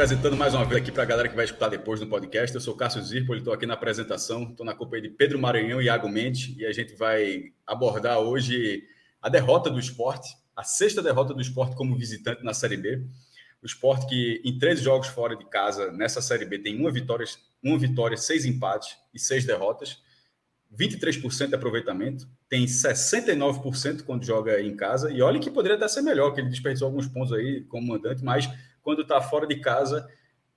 Apresentando mais uma vez aqui para a galera que vai escutar depois no podcast. Eu sou Cássio Zirpoli, estou aqui na apresentação, estou na companhia de Pedro Maranhão e Iago Mendes e a gente vai abordar hoje a derrota do esporte, a sexta derrota do esporte como visitante na Série B. O esporte que em 13 jogos fora de casa nessa Série B tem uma vitória, uma vitória seis empates e seis derrotas. 23% de aproveitamento, tem 69% quando joga em casa, e olha que poderia até ser melhor, que ele desperdiçou alguns pontos aí como mandante, mas quando está fora de casa,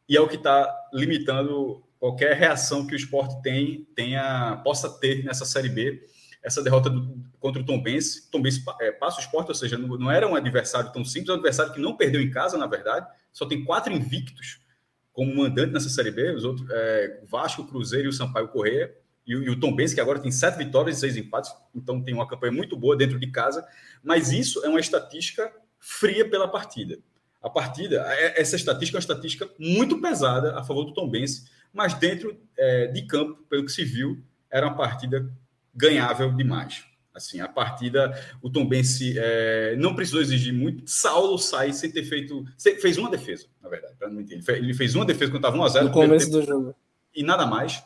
e é o que está limitando qualquer reação que o esporte tem, tenha, possa ter nessa Série B. Essa derrota do, contra o Tom Benz, Tom Benz é, passa o esporte, ou seja, não, não, era um adversário tão simples, é um adversário que não perdeu em casa, na verdade, só tem quatro invictos como mandante nessa Série B, os outros, é, Vasco, Cruzeiro e o Sampaio Correia, e, e o Tom Benz, que agora tem sete vitórias e seis empates, então tem uma campanha muito boa dentro de casa, mas isso é uma estatística fria pela partida. A partida, essa estatística é uma estatística muito pesada a favor do Tom Benz, mas dentro é, de campo, pelo que se viu, era uma partida ganhável demais. Assim, a partida, o Tom Bense é, não precisou exigir muito. Saulo sai sem ter feito. Fez uma defesa, na verdade, para não entender. Ele fez uma defesa quando estava 1x0. No começo do jogo. E nada mais.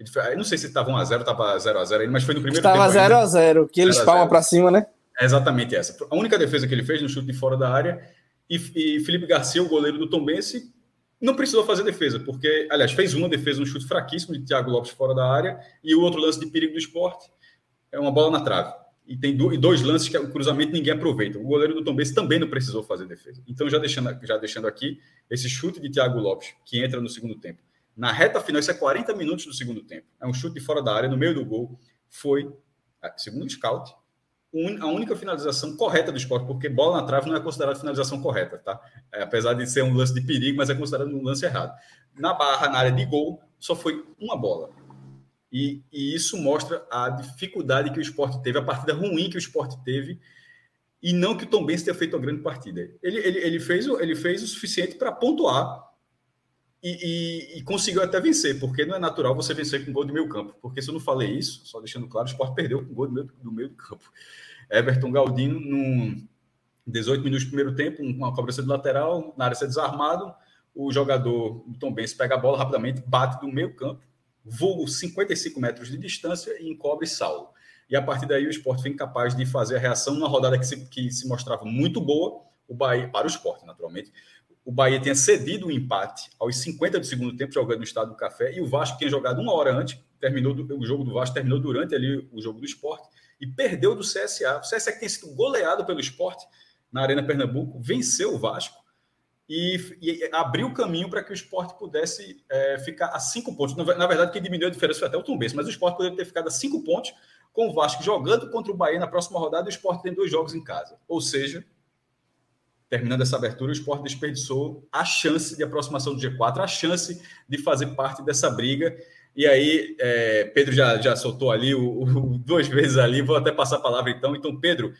Ele, não sei se estava 1x0, estava 0x0 mas foi no primeiro estava tempo. Estava 0x0, que eles palmam para cima, né? É exatamente essa. A única defesa que ele fez no chute de fora da área. E, e Felipe Garcia, o goleiro do Tom Bense, não precisou fazer defesa, porque, aliás, fez uma defesa, um chute fraquíssimo de Thiago Lopes fora da área, e o outro lance de perigo do esporte é uma bola na trave. E tem dois lances que o cruzamento ninguém aproveita. O goleiro do Tom Bense também não precisou fazer defesa. Então, já deixando, já deixando aqui, esse chute de Thiago Lopes, que entra no segundo tempo, na reta final, isso é 40 minutos do segundo tempo. É um chute de fora da área, no meio do gol. Foi, é, segundo o scout, a única finalização correta do esporte, porque bola na trave não é considerada finalização correta, tá? É, apesar de ser um lance de perigo, mas é considerado um lance errado. Na barra, na área de gol, só foi uma bola. E, e isso mostra a dificuldade que o esporte teve, a partida ruim que o esporte teve, e não que o Tom Benz tenha feito uma grande partida. Ele, ele, ele, fez, ele fez o suficiente para pontuar e, e, e, conseguiu até vencer, porque não é natural você vencer com gol de meio campo. Porque se eu não falei isso, só deixando claro, o Sport perdeu com gol do meio, do meio campo. Everton Galdino, num 18 minutos do primeiro tempo, uma cobrança de lateral, na área ser desarmado, o jogador, Tom Benz, pega a bola rapidamente, bate do meio campo, voa 55 metros de distância e encobre Saulo. E a partir daí o Sport foi incapaz de fazer a reação numa rodada que se, que se mostrava muito boa, o Bahia, para o esporte, naturalmente, o Bahia tinha cedido o um empate aos 50 do segundo tempo, jogando no Estado do Café, e o Vasco tinha jogado uma hora antes, terminou do, o jogo do Vasco terminou durante ali o jogo do esporte, e perdeu do CSA. O CSA que tinha sido goleado pelo esporte na Arena Pernambuco, venceu o Vasco e, e abriu o caminho para que o esporte pudesse é, ficar a cinco pontos. Na, verdade, quem diminuiu a diferença foi até o Tombense, mas o esporte poderia ter ficado a cinco pontos com o Vasco jogando contra o Bahia na próxima rodada e o esporte tem dois jogos em casa. Ou seja, terminando essa abertura, o esporte desperdiçou a chance de aproximação do G4, a chance de fazer parte dessa briga. E aí, é, Pedro já, já soltou ali o, o, duas vezes ali, vou até passar a palavra então. Então, Pedro,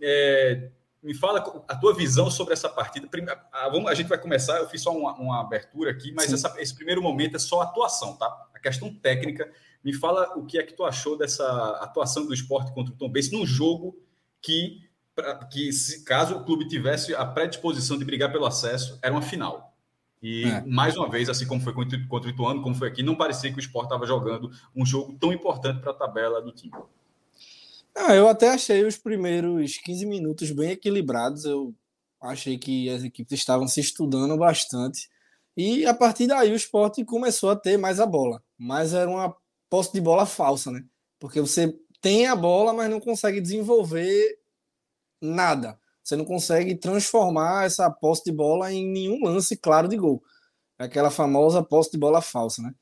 é, me fala a tua visão sobre essa partida. A gente vai começar, eu fiz só uma, uma abertura aqui, mas essa, esse primeiro momento é só atuação, tá? A questão técnica. Me fala o que é que tu achou dessa atuação do esporte contra o Tom Benz num jogo que que se, caso o clube tivesse a predisposição de brigar pelo acesso, era uma final. E é. mais uma vez, assim como foi contra o Ituano, como foi aqui, não parecia que o Sport estava jogando um jogo tão importante para a tabela do time. Ah, eu até achei os primeiros 15 minutos bem equilibrados. Eu achei que as equipes estavam se estudando bastante. E a partir daí o Sport começou a ter mais a bola. Mas era uma posse de bola falsa, né? Porque você tem a bola, mas não consegue desenvolver nada. Você não consegue transformar essa posse de bola em nenhum lance claro de gol. Aquela famosa posse de bola falsa, né?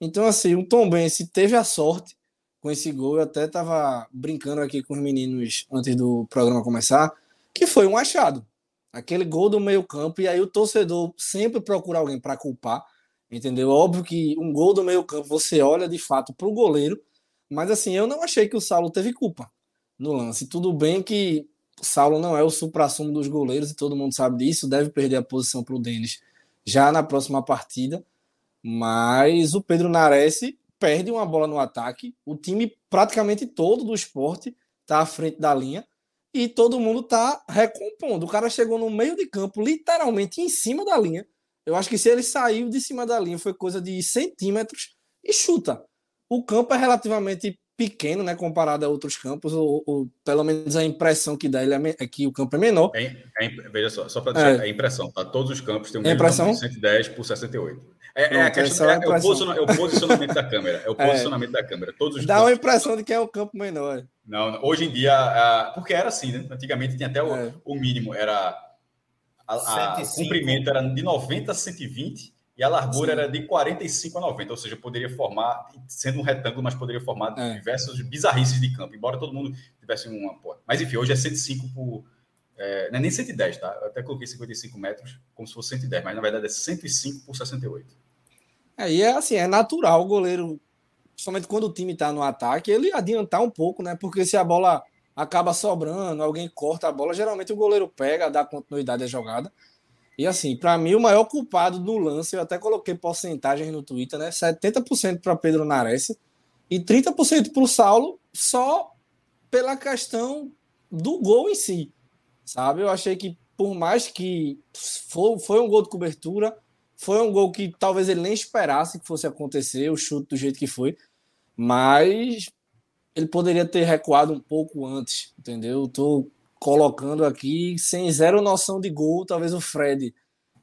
Então, assim, o Tom Benz teve a sorte com esse gol. Eu até estava brincando aqui com os meninos antes do programa começar, que foi um achado. Aquele gol do meio-campo, e aí o torcedor sempre procura alguém para culpar, entendeu? Óbvio que um gol do meio-campo você olha de fato para o goleiro, mas assim, eu não achei que o Saulo teve culpa no lance. Tudo bem que Saulo não é o supra-sumo dos goleiros e todo mundo sabe disso, deve perder a posição para o Denis já na próxima partida, mas o Pedro Nares perde uma bola no ataque, o time praticamente todo do esporte está à frente da linha e todo mundo está recompondo. O cara chegou no meio de campo, literalmente em cima da linha. Eu acho que se ele saiu de cima da linha foi coisa de centímetros e chuta. O campo é relativamente pequeno, né, comparado a outros campos, ou, ou pelo menos a impressão que dá ele é, é que o campo é menor. É, é, veja só, só para dizer, é. a impressão, tá? Todos os campos têm o mesmo impressão? 110 por 68. É, é, a questão, é, é, o posicionamento, é, o posicionamento da câmera. É o é. posicionamento da câmera. Todos Dá uma impressão de que é o campo menor. Não, hoje em dia, porque era assim, né? Antigamente tinha até o, é. o mínimo, era. A, a comprimento era de 90 a 120 e a largura Sim. era de 45 a 90, ou seja, poderia formar, sendo um retângulo, mas poderia formar é. diversas bizarrices de campo, embora todo mundo tivesse uma. Mas enfim, hoje é 105 por é, não é nem 110, tá? Eu até coloquei 55 metros como se fosse 110, mas na verdade é 105 por 68. É, e é assim, é natural o goleiro, principalmente quando o time tá no ataque, ele adiantar um pouco, né? Porque se a bola acaba sobrando, alguém corta a bola, geralmente o goleiro pega, dá continuidade à jogada. E assim, para mim, o maior culpado do lance, eu até coloquei porcentagens no Twitter, né? 70% para Pedro Nares e 30% para o Saulo, só pela questão do gol em si sabe? Eu achei que, por mais que foi, foi um gol de cobertura, foi um gol que talvez ele nem esperasse que fosse acontecer, o chute do jeito que foi, mas ele poderia ter recuado um pouco antes, entendeu? Estou colocando aqui sem zero noção de gol, talvez o Fred,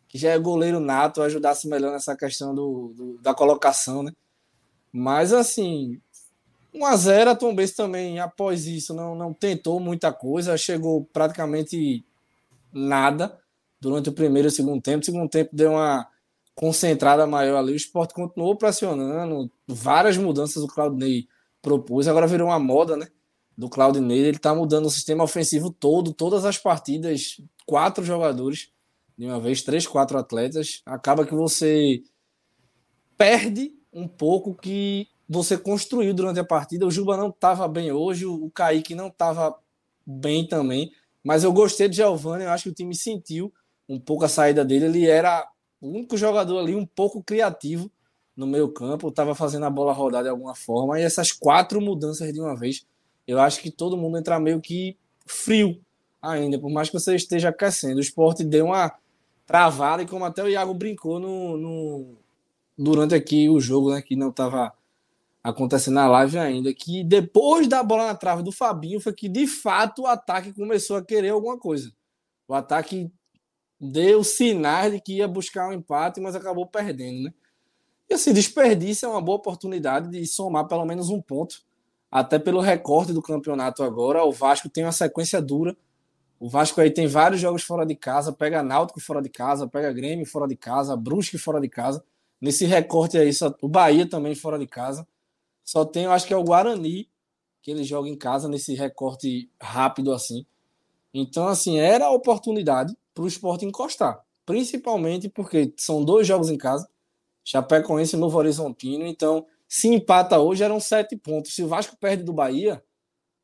que já é goleiro nato, ajudasse melhor nessa questão do, do da colocação, né? Mas assim, 1 a 0 a Tom Benz também, após isso, não, não tentou muita coisa, chegou praticamente nada durante o primeiro e o segundo tempo. O segundo tempo deu uma concentrada maior ali, o esporte continuou pressionando, várias mudanças o Claudinei propôs, agora virou uma moda, né? Do Claudinei, ele tá mudando o sistema ofensivo todo, todas as partidas, quatro jogadores de uma vez, três, quatro atletas, acaba que você perde um pouco que você construiu durante a partida. O Juba não estava bem hoje, o Kaique não estava bem também, mas eu gostei de Giovanni, eu acho que o time sentiu um pouco a saída dele. Ele era o único jogador ali um pouco criativo no meio campo, estava fazendo a bola rodar de alguma forma, e essas quatro mudanças de uma vez, eu acho que todo mundo entra meio que frio ainda, por mais que você esteja aquecendo. O esporte deu uma travada, e como até o Iago brincou no, no durante aqui o jogo, né, que não estava acontecendo na live ainda, que depois da bola na trave do Fabinho foi que de fato o ataque começou a querer alguma coisa. O ataque deu sinais de que ia buscar um empate, mas acabou perdendo, né? E assim, desperdício é uma boa oportunidade de somar pelo menos um ponto, até pelo recorte do campeonato agora. O Vasco tem uma sequência dura. O Vasco aí tem vários jogos fora de casa, pega Náutico fora de casa, pega Grêmio fora de casa, Brusque fora de casa. Nesse recorte aí, o Bahia também fora de casa. Só tem, eu acho que é o Guarani, que ele joga em casa nesse recorte rápido assim. Então, assim, era a oportunidade para o esporte encostar. Principalmente porque são dois jogos em casa, Chapecoense e Novo Horizontino. Então, se empata hoje, eram sete pontos. Se o Vasco perde do Bahia,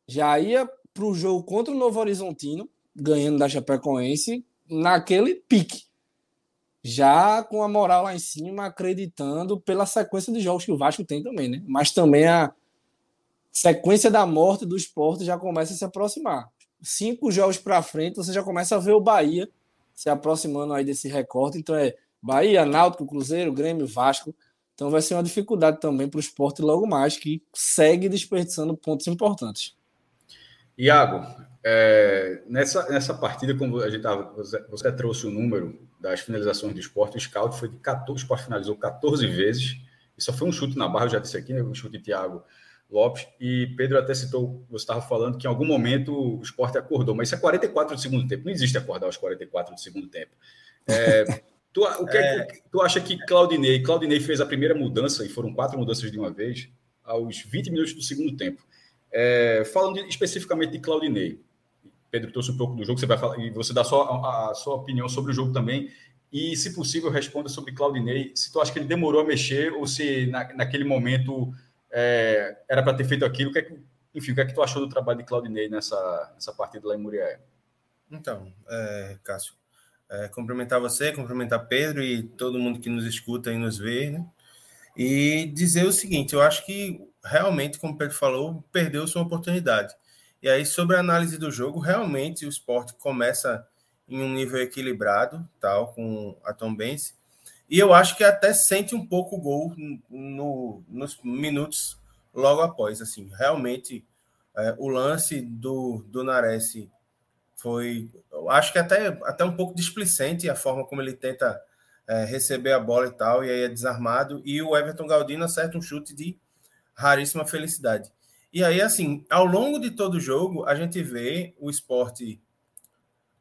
já ia para o jogo contra o Novo Horizontino, ganhando da Chapecoense, naquele pique já com a moral lá em cima, acreditando pela sequência de jogos que o Vasco tem também, né? Mas também a sequência da morte do esporte já começa a se aproximar. Cinco jogos para frente, você já começa a ver o Bahia se aproximando aí desse recorte. Então é Bahia, Náutico, Cruzeiro, Grêmio, Vasco. Então vai ser uma dificuldade também para o esporte logo mais, que segue desperdiçando pontos importantes. Iago, é, nessa, nessa partida, como a gente tava, você, trouxe o número das finalizações do esporte, o scout foi de 14, o esporte finalizou 14 vezes, e só foi um chute na barra, eu já disse aqui, né, um chute de Thiago Lopes. E Pedro até citou, você estava falando que em algum momento o esporte acordou, mas isso é 44 do segundo tempo. Não existe acordar aos 44 do segundo tempo. É, tu, o que, é... tu acha que Claudinei, Claudinei fez a primeira mudança, e foram quatro mudanças de uma vez, aos 20 minutos do segundo tempo. É, falando de, especificamente de Claudinei, Pedro trouxe um pouco do jogo, você vai falar, e você dá só a, a, sua opinião sobre o jogo também. E, se possível, responda sobre Claudinei, se tu acha que ele demorou a mexer ou se na, naquele momento é, era para ter feito aquilo. O que é que, enfim, o que é que tu achou do trabalho de Claudinei nessa, nessa partida lá em Muriel? Então, é, Cássio, é, cumprimentar você, cumprimentar Pedro e todo mundo que nos escuta e nos vê, né? E dizer o seguinte: eu acho que realmente, como o Pedro falou, perdeu sua oportunidade. E aí, sobre a análise do jogo, realmente o esporte começa em um nível equilibrado, tal, com a Tom Benz, e eu acho que até sente um pouco o gol no, nos minutos logo após. Assim, realmente é, o lance do, do Nares foi, eu acho que até, até um pouco displicente a forma como ele tenta é, receber a bola e tal, e aí é desarmado. E o Everton Galdino acerta um chute de raríssima felicidade. E aí, assim, ao longo de todo o jogo, a gente vê o esporte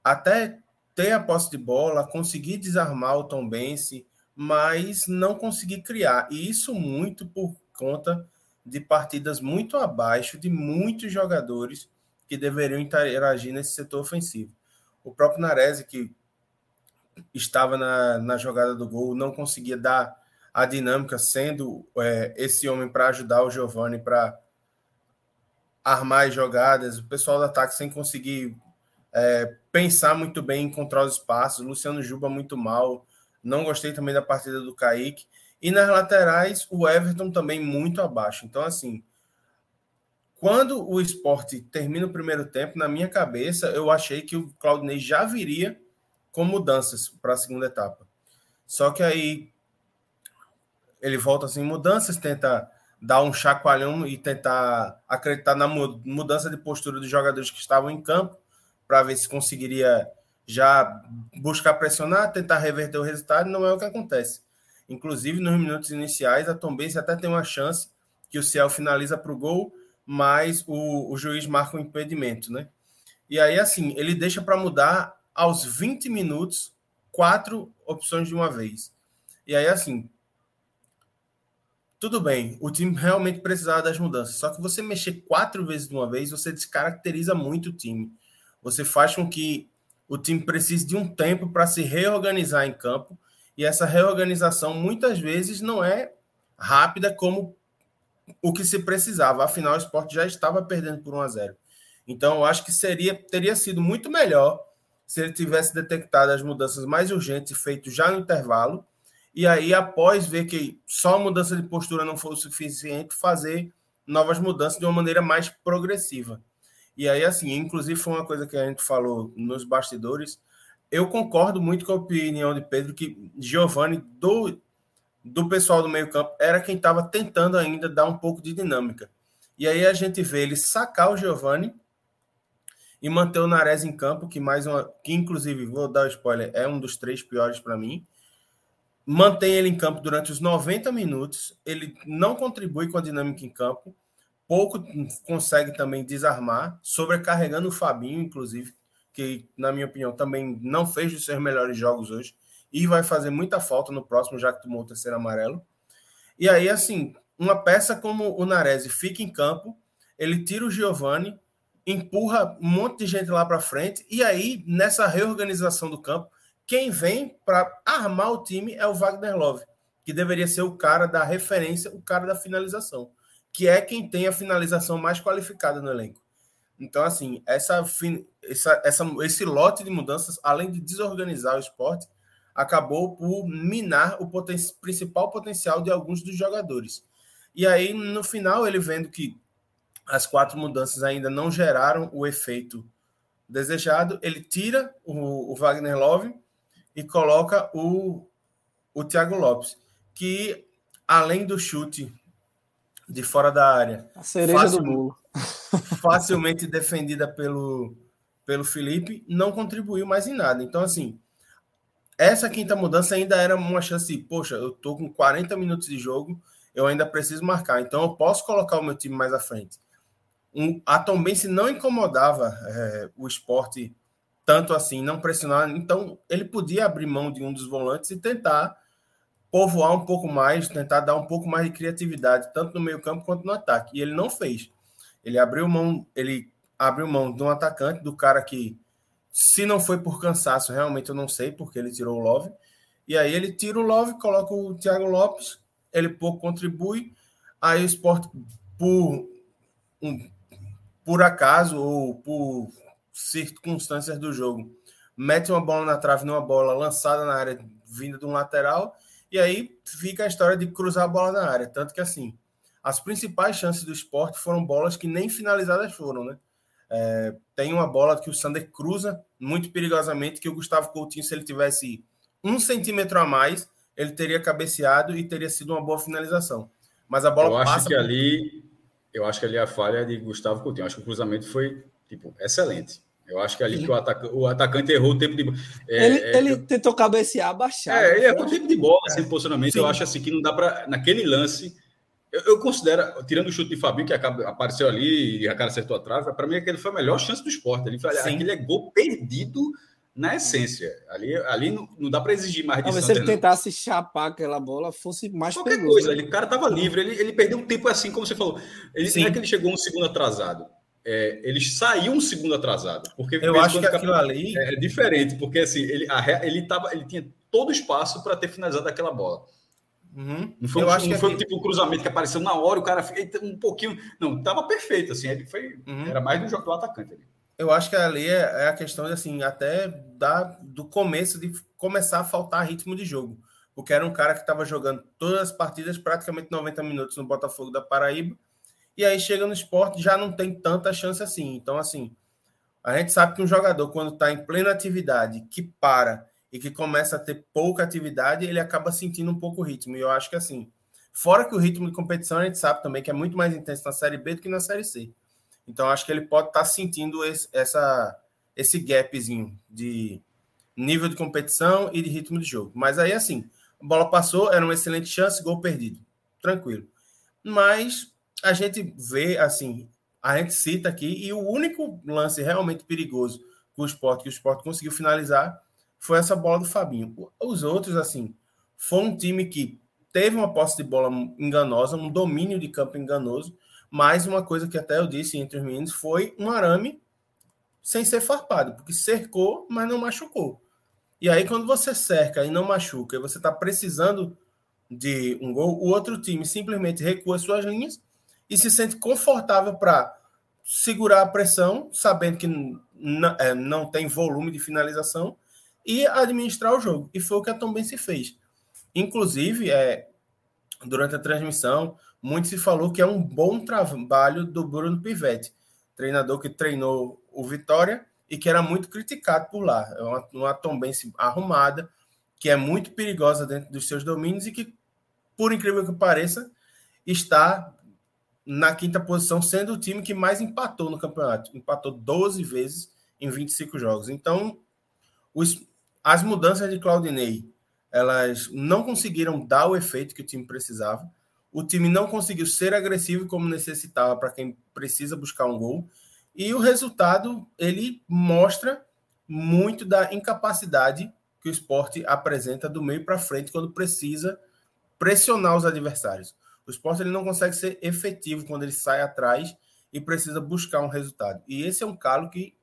até ter a posse de bola, conseguir desarmar o Tom Bense, mas não conseguir criar. E isso muito por conta de partidas muito abaixo de muitos jogadores que deveriam interagir nesse setor ofensivo. O próprio Nares, que estava na, na jogada do gol, não conseguia dar a dinâmica, sendo é, esse homem para ajudar o Giovani para armar as jogadas, o pessoal do ataque sem conseguir é, pensar muito bem, encontrar os espaços, Luciano Juba muito mal, não gostei também da partida do Kaique. E nas laterais, o Everton também muito abaixo. Então, assim, quando o esporte termina o primeiro tempo, na minha cabeça, eu achei que o Claudinei já viria com mudanças para a segunda etapa. Só que aí ele volta sem assim, mudanças, tenta dar um chacoalhão e tentar acreditar na mudança de postura dos jogadores que estavam em campo para ver se conseguiria já buscar pressionar, tentar reverter o resultado, não é o que acontece. Inclusive, nos minutos iniciais, a Tombense até tem uma chance que o Ciel finaliza para o gol, mas o, o juiz marca um impedimento, né? E aí, assim, ele deixa para mudar aos 20 minutos quatro opções de uma vez. E aí, assim, tudo bem, o time realmente precisava das mudanças, só que você mexer quatro vezes de uma vez, você descaracteriza muito o time. Você faz com que o time precisa de um tempo para se reorganizar em campo e essa reorganização muitas vezes não é rápida como o que se precisava. Afinal, o esporte já estava perdendo por 1 a 0. Então, eu acho que seria teria sido muito melhor se ele tivesse detectado as mudanças mais urgentes feitas já no intervalo e aí após ver que só a mudança de postura não foi o suficiente, fazer novas mudanças de uma maneira mais progressiva. E aí, assim, inclusive foi uma coisa que a gente falou nos bastidores. Eu concordo muito com a opinião de Pedro que Giovanni, do, do pessoal do meio-campo, era quem estava tentando ainda dar um pouco de dinâmica. E aí a gente vê ele sacar o Giovanni e manter o Nares em campo, que mais uma. Que inclusive, vou dar o spoiler, é um dos três piores para mim. Mantém ele em campo durante os 90 minutos. Ele não contribui com a dinâmica em campo pouco consegue também desarmar, sobrecarregando o Fabinho, inclusive, que, na minha opinião, também não fez os seus melhores jogos hoje e vai fazer muita falta no próximo, já que tomou o terceiro amarelo. E aí, assim, uma peça como o Nares fica em campo, ele tira o Giovani, empurra um monte de gente lá para frente, e aí, nessa reorganização do campo, quem vem para armar o time é o Wagner Love, que deveria ser o cara da referência, o cara da finalização que é quem tem a finalização mais qualificada no elenco. Então, assim, essa, essa, essa, esse lote de mudanças, além de desorganizar o esporte, acabou por minar o poten principal potencial de alguns dos jogadores. E aí, no final, ele vendo que as quatro mudanças ainda não geraram o efeito desejado, ele tira o, o Wagner Love e coloca o, o Thiago Lopes, que além do chute de fora da área. A cereja facil, do bolo. facilmente defendida pelo, pelo Felipe, não contribuiu mais em nada. Então, assim, essa quinta mudança ainda era uma chance, poxa, eu tô com 40 minutos de jogo, eu ainda preciso marcar. Então eu posso colocar o meu time mais à frente. Um, a Tombense não incomodava é, o esporte tanto assim, não pressionar. Então ele podia abrir mão de um dos volantes e tentar povoar um pouco mais, tentar dar um pouco mais de criatividade, tanto no meio campo quanto no ataque. E ele não fez. Ele abriu mão, ele abriu mão de um atacante, do cara que, se não foi por cansaço, realmente eu não sei porque ele tirou o Love. E aí ele tira o Love, coloca o Thiago Lopes, ele pouco contribui. Aí o Sport, por, um, por acaso ou por circunstâncias do jogo, mete uma bola na trave numa bola lançada na área vinda de um lateral e aí fica a história de cruzar a bola na área. Tanto que, assim, as principais chances do esporte foram bolas que nem finalizadas foram, né? É, tem uma bola que o Sander cruza muito perigosamente, que o Gustavo Coutinho, se ele tivesse um centímetro a mais, ele teria cabeceado e teria sido uma boa finalização. Mas a bola eu acho que por... ali, eu acho que ali a falha é de Gustavo Coutinho. Eu acho que o cruzamento foi tipo excelente. Eu acho que ali que o, ataca, o atacante errou o tempo de é, ele, é, ele tentou cabecear, baixar. É, ele errou o tempo de bola, sem assim, posicionamento. Sim. Eu acho assim que não dá para. Naquele lance, eu, eu, considero, tirando o chute de Fabinho, que acaba, apareceu ali e a cara acertou a trave, para mim aquele foi a melhor chance do esporte. Ele foi, aquele é gol perdido na essência. Ali, ali não, não dá para exigir mais disso. se ele tentasse chapar aquela bola, fosse mais Qualquer perigoso, coisa. Né? Ele, o cara estava livre, ele, ele perdeu um tempo assim, como você falou. Ele, não é que ele chegou um segundo atrasado é, eles saíam um segundo atrasado. Porque eu acho que aquilo ali é diferente, porque assim, ele, a, ele, tava, ele tinha todo o espaço para ter finalizado aquela bola. Uhum. Não foi, eu um, acho não que foi tipo um cruzamento que apareceu na hora, o cara um pouquinho. Não, estava perfeito, assim, ele foi. Uhum. Era mais do jogo do atacante ali. Eu acho que ali é, é a questão de, assim, até da, do começo de começar a faltar ritmo de jogo. Porque era um cara que estava jogando todas as partidas, praticamente 90 minutos no Botafogo da Paraíba e aí chega no esporte já não tem tanta chance assim. Então, assim, a gente sabe que um jogador, quando está em plena atividade, que para e que começa a ter pouca atividade, ele acaba sentindo um pouco o ritmo. E eu acho que, assim, fora que o ritmo de competição, a gente sabe também que é muito mais intenso na Série B do que na Série C. Então, acho que ele pode estar tá sentindo esse, essa, esse gapzinho de nível de competição e de ritmo de jogo. Mas aí, assim, a bola passou, era uma excelente chance, gol perdido. Tranquilo. Mas a gente vê, assim, a gente cita aqui, e o único lance realmente perigoso com o esporte, que o esporte conseguiu finalizar, foi essa bola do Fabinho. Os outros, assim, foi um time que teve uma posse de bola enganosa, um domínio de campo enganoso, mas uma coisa que até eu disse entre os meninos foi um arame sem ser farpado, porque cercou, mas não machucou. E aí, quando você cerca e não machuca, e você está precisando de um gol, o outro time simplesmente recua suas linhas e se sente confortável para segurar a pressão, sabendo que é, não tem volume de finalização e administrar o jogo. E foi o que a Tom se fez. Inclusive, é, durante a transmissão, muito se falou que é um bom trabalho do Bruno Pivetti, treinador que treinou o Vitória e que era muito criticado por lá. É uma, uma Tombense arrumada, que é muito perigosa dentro dos seus domínios e que, por incrível que pareça, está na quinta posição, sendo o time que mais empatou no campeonato. Empatou 12 vezes em 25 jogos. Então, os, as mudanças de Claudinei, elas não conseguiram dar o efeito que o time precisava. O time não conseguiu ser agressivo como necessitava para quem precisa buscar um gol. E o resultado, ele mostra muito da incapacidade que o esporte apresenta do meio para frente quando precisa pressionar os adversários. O esporte ele não consegue ser efetivo quando ele sai atrás e precisa buscar um resultado. E esse é um calo que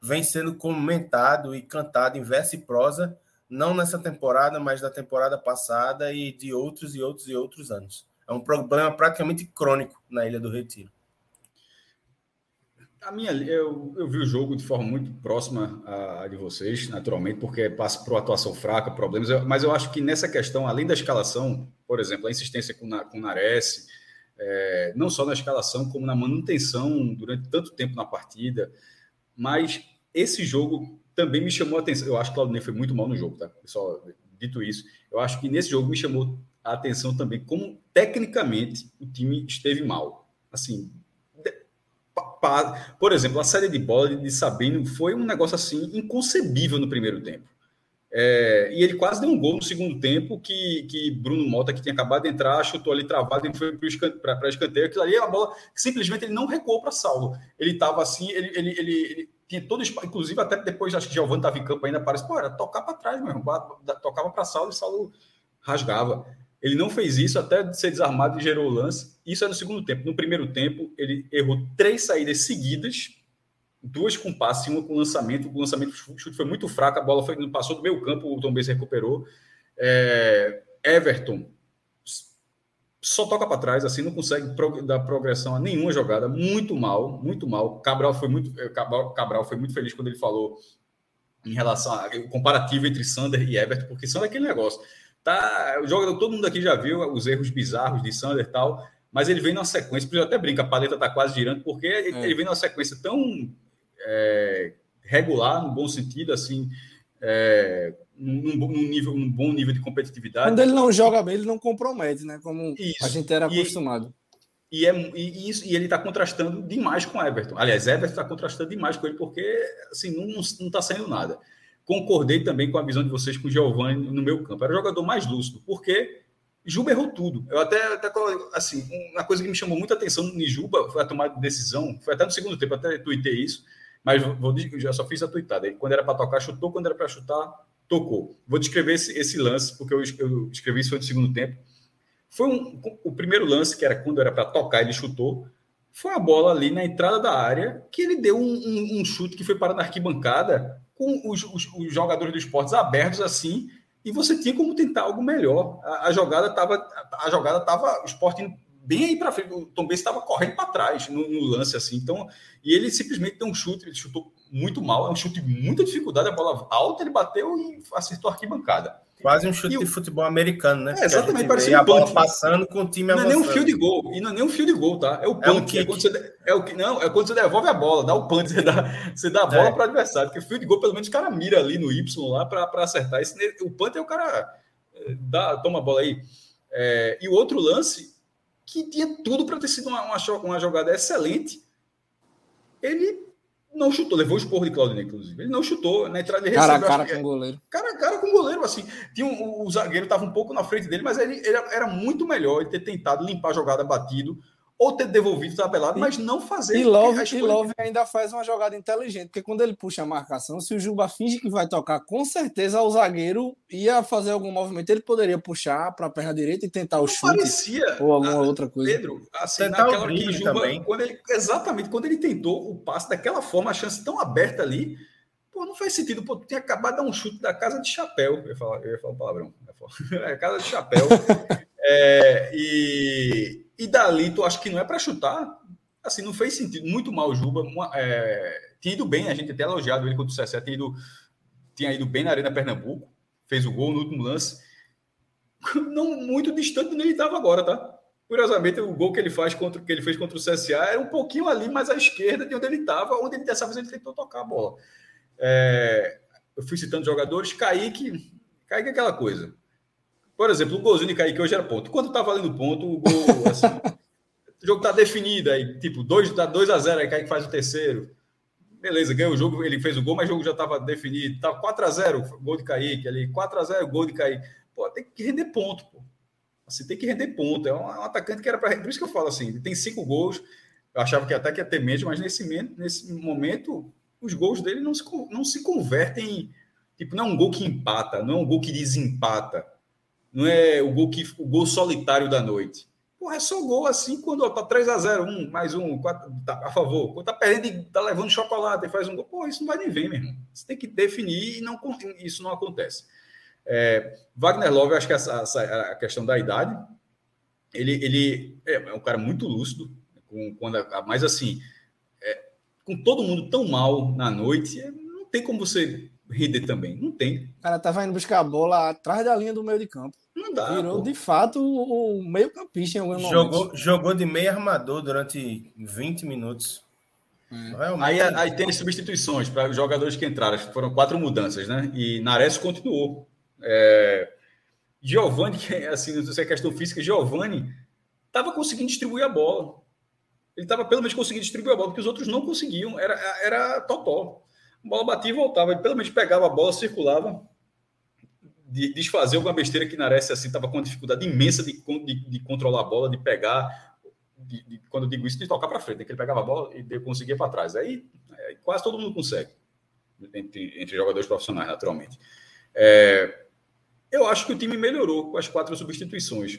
vem sendo comentado e cantado em verso e prosa, não nessa temporada, mas da temporada passada e de outros e outros e outros anos. É um problema praticamente crônico na Ilha do Retiro. A minha, eu, eu vi o jogo de forma muito próxima a, a de vocês, naturalmente, porque passa por atuação fraca, problemas, eu, mas eu acho que nessa questão, além da escalação, por exemplo, a insistência com, com o Nares, é, não só na escalação, como na manutenção durante tanto tempo na partida, mas esse jogo também me chamou a atenção. Eu acho que o Claudinei foi muito mal no jogo, tá? Só dito isso, eu acho que nesse jogo me chamou a atenção também como tecnicamente o time esteve mal. Assim, por exemplo, a série de bola de Sabino foi um negócio assim inconcebível no primeiro tempo. É, e ele quase deu um gol no segundo tempo que, que Bruno Mota, que tinha acabado de entrar, chutou ali travado e foi para escanteio. Aquilo ali é uma bola simplesmente ele não recuou para Saulo. Ele estava assim, ele, ele, ele, ele, tinha todo inclusive até depois, acho que Giovanni estava em campo ainda, parece, pô, era tocar para trás mesmo, tocava para Saulo e Saulo rasgava. Ele não fez isso até ser desarmado e gerou o lance. Isso é no segundo tempo. No primeiro tempo, ele errou três saídas seguidas duas com passe, uma com lançamento. O lançamento o chute foi muito fraco, a bola foi, passou do meio campo, o Tom Benz recuperou. É, Everton só toca para trás, assim, não consegue dar progressão a nenhuma jogada, muito mal, muito mal. Cabral foi muito, é, Cabral, Cabral foi muito feliz quando ele falou em relação ao comparativo entre Sander e Everton, porque Sander é aquele negócio. Tá, o jogador, todo mundo aqui já viu os erros bizarros de Sander e tal, mas ele vem numa sequência, por até brinca, a paleta tá quase girando, porque ele, é. ele vem numa sequência tão é, regular, no bom sentido, assim, é, num, num, nível, num bom nível de competitividade. Quando ele não joga bem, ele não compromete, né? Como isso. a gente era acostumado. E, é, e, isso, e ele está contrastando demais com Everton. Aliás, Everton está contrastando demais com ele, porque assim, não está saindo nada. Concordei também com a visão de vocês com o Giovanni no meu campo. Era o jogador mais lúcido, porque Juba errou tudo. Eu até, até assim, uma coisa que me chamou muita atenção no Juba foi a tomada de decisão, foi até no segundo tempo, até tuitei isso, mas vou, já só fiz a tuitada. Quando era para tocar, chutou. Quando era para chutar, tocou. Vou descrever esse, esse lance, porque eu, eu, escrevi isso no segundo tempo. Foi um, o primeiro lance, que era quando era para tocar, ele chutou. Foi a bola ali na entrada da área, que ele deu um, um, um chute que foi para na arquibancada, com os, os, os, jogadores do esportes abertos assim, e você tinha como tentar algo melhor. A, a jogada estava. A jogada estava. O esporte bem aí para frente. O Tom Benz estava correndo para trás no, no, lance, assim. Então, e ele simplesmente deu um chute, ele chutou muito mal, é um chute de muita dificuldade, a bola alta, ele bateu e acertou a arquibancada. Quase um chute e de futebol americano, né? É, exatamente, parece um a bola passando com o time Não avançando. é nem um fio de gol, e não é nem um fio de gol, tá? É o punt, é, um é quando você, é o que não, é quando você devolve a bola, dá o punt, você dá, você dá a bola é. para o adversário, porque o fio de gol pelo menos o cara mira ali no Y lá para acertar. Esse, o punt é o cara eh, dá, toma a bola aí. É, e o outro lance que tinha tudo para ter sido uma, uma, uma, jogada excelente. Ele não chutou, levou o esporro de Claudinei, inclusive. Ele não chutou na entrada de Cara a cara com o goleiro. Cara cara com o goleiro, assim. Tinha um, o, o zagueiro estava um pouco na frente dele, mas ele, ele era muito melhor ele ter tentado limpar a jogada batido ou ter devolvido tabelado, mas não fazer. E Love, e Love ainda faz uma jogada inteligente, porque quando ele puxa a marcação, se o Juba finge que vai tocar, com certeza o zagueiro ia fazer algum movimento, ele poderia puxar para a perna direita e tentar o não chute parecia, ou alguma a, outra coisa. Pedro, assim, tentar naquela hora que Juba, também. Quando ele, exatamente, quando ele tentou o passe daquela forma, a chance tão aberta ali, pô, não faz sentido, pô, tinha acabado de dar um chute da casa de chapéu, eu ia falar, eu ia falar um palavrão, é casa de chapéu, é, e e dali, tu acha que não é para chutar? Assim, não fez sentido. Muito mal o Juba. Uma, é, tinha ido bem, a gente até elogiado ele contra o CSE, tinha ido, tinha ido bem na Arena Pernambuco, fez o gol no último lance. Não muito distante onde ele estava agora, tá? Curiosamente, o gol que ele faz contra que ele fez contra o CSA era um pouquinho ali mais à esquerda de onde ele estava, onde ele dessa vez ele tentou tocar a bola. É, eu fui citando jogadores, Kaique, Kaique é aquela coisa. Por exemplo, o golzinho de Kaique hoje era ponto. Quando tá valendo ponto, o gol, assim, o jogo tá definido, aí, tipo, 2 tá 2 a 0 aí Kaique faz o terceiro. Beleza, ganhou o jogo, ele fez o gol, mas o jogo já estava definido. Tá 4 a 0 gol de Kaique ali, 4 a 0 gol de Kaique. Pô, tem que render ponto, pô. Assim, tem que render ponto. É um, é atacante que era para. Por isso que eu falo assim: tem cinco gols. Eu achava que até que ia ter menos, mas nesse, nesse momento, os gols dele não se, não se convertem. Tipo, não é um gol que empata, não é um gol que desempata não é o gol, que, o gol solitário da noite. Porra, é só gol assim quando ó, tá 3 a 0 um, mais um, tá, a favor. Quando tá perdendo tá levando chocolate e faz um gol, pô, isso não vai nem ver, meu irmão. Você tem que definir e não, isso não acontece. É, Wagner Love, acho que essa, essa, a questão da idade, ele, ele é, é um cara muito lúcido, com, quando, mas assim, é, com todo mundo tão mal na noite, não tem como você render também. Não tem. O cara tava indo buscar a bola atrás da linha do meio de campo. Não dá. Virou, pô. de fato, o meio-campista em algum jogou, Jogou de meio armador durante 20 minutos. É. Aí, aí tem substituições para os jogadores que entraram. Foram quatro mudanças, né? E Nares continuou. É... Giovanni, assim, não sei se é questão física, Giovanni estava conseguindo distribuir a bola. Ele estava pelo menos conseguindo distribuir a bola, porque os outros não conseguiam. Era, era totó. A bola batia e voltava. Ele pelo menos pegava a bola, circulava. De desfazer alguma besteira que Nares assim estava com uma dificuldade imensa de, de, de, controlar a bola, de pegar, de, de, quando eu digo isso, de tocar para frente, né? que ele pegava a bola e conseguia para trás. Aí é, quase todo mundo consegue, entre, entre jogadores profissionais, naturalmente. É, eu acho que o time melhorou com as quatro substituições.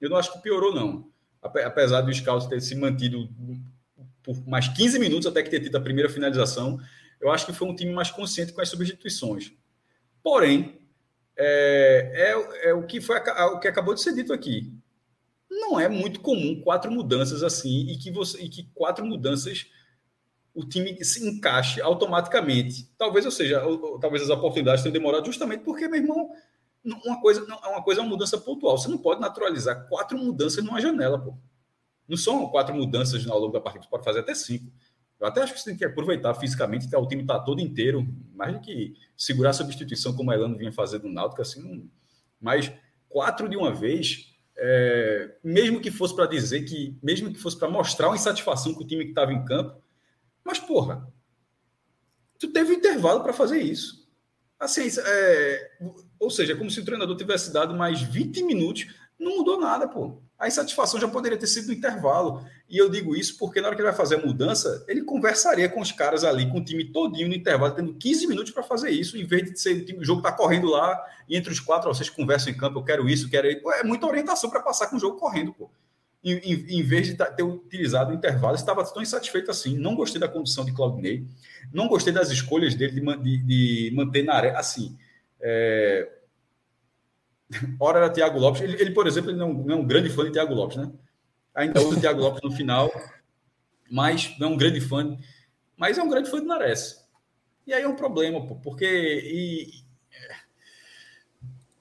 Eu não acho que piorou, não. Apesar do Scout ter se mantido por mais 15 minutos até que ter tido a primeira finalização, eu acho que foi um time mais consciente com as substituições. Porém, é, é, é o, que foi, o que acabou de ser dito aqui. Não é muito comum quatro mudanças assim e que, você, e que quatro mudanças o time se encaixe automaticamente. Talvez, ou seja, ou, talvez as oportunidades tenham demorado justamente porque, meu irmão, uma coisa, uma coisa é uma mudança pontual. Você não pode naturalizar quatro mudanças numa janela, pô. Não são quatro mudanças ao longo da partida, você pode fazer até cinco. Eu até acho que você tem que aproveitar fisicamente, o time está todo inteiro, mais do que segurar a substituição como a Elano vinha fazer do Náutico, assim, mas quatro de uma vez, é, mesmo que fosse para dizer que, mesmo que fosse para mostrar uma insatisfação com o time que estava em campo, mas porra, tu teve um intervalo para fazer isso. Assim, é, ou seja, como se o treinador tivesse dado mais 20 minutos, não mudou nada, pô a insatisfação já poderia ter sido no intervalo. E eu digo isso porque na hora que ele vai fazer a mudança, ele conversaria com os caras ali, com o time todinho no intervalo, tendo 15 minutos para fazer isso, em vez de ser o, time, o jogo tá correndo lá, e entre os quatro, ó, vocês conversam em campo, eu quero isso, quero isso. É muita orientação para passar com o jogo correndo, pô. Em, em, em vez de ter utilizado o intervalo, estava tão insatisfeito assim. Não gostei da condução de Claudinei, não gostei das escolhas dele de, de, de manter na área. Assim, é, Ora era Thiago Lopes. Ele, ele por exemplo, ele não, não, é um grande fã de Thiago Lopes, né? Ainda usa o Thiago Lopes no final, mas não é um grande fã. Mas é um grande fã de Nares. E aí é um problema, pô, porque. E,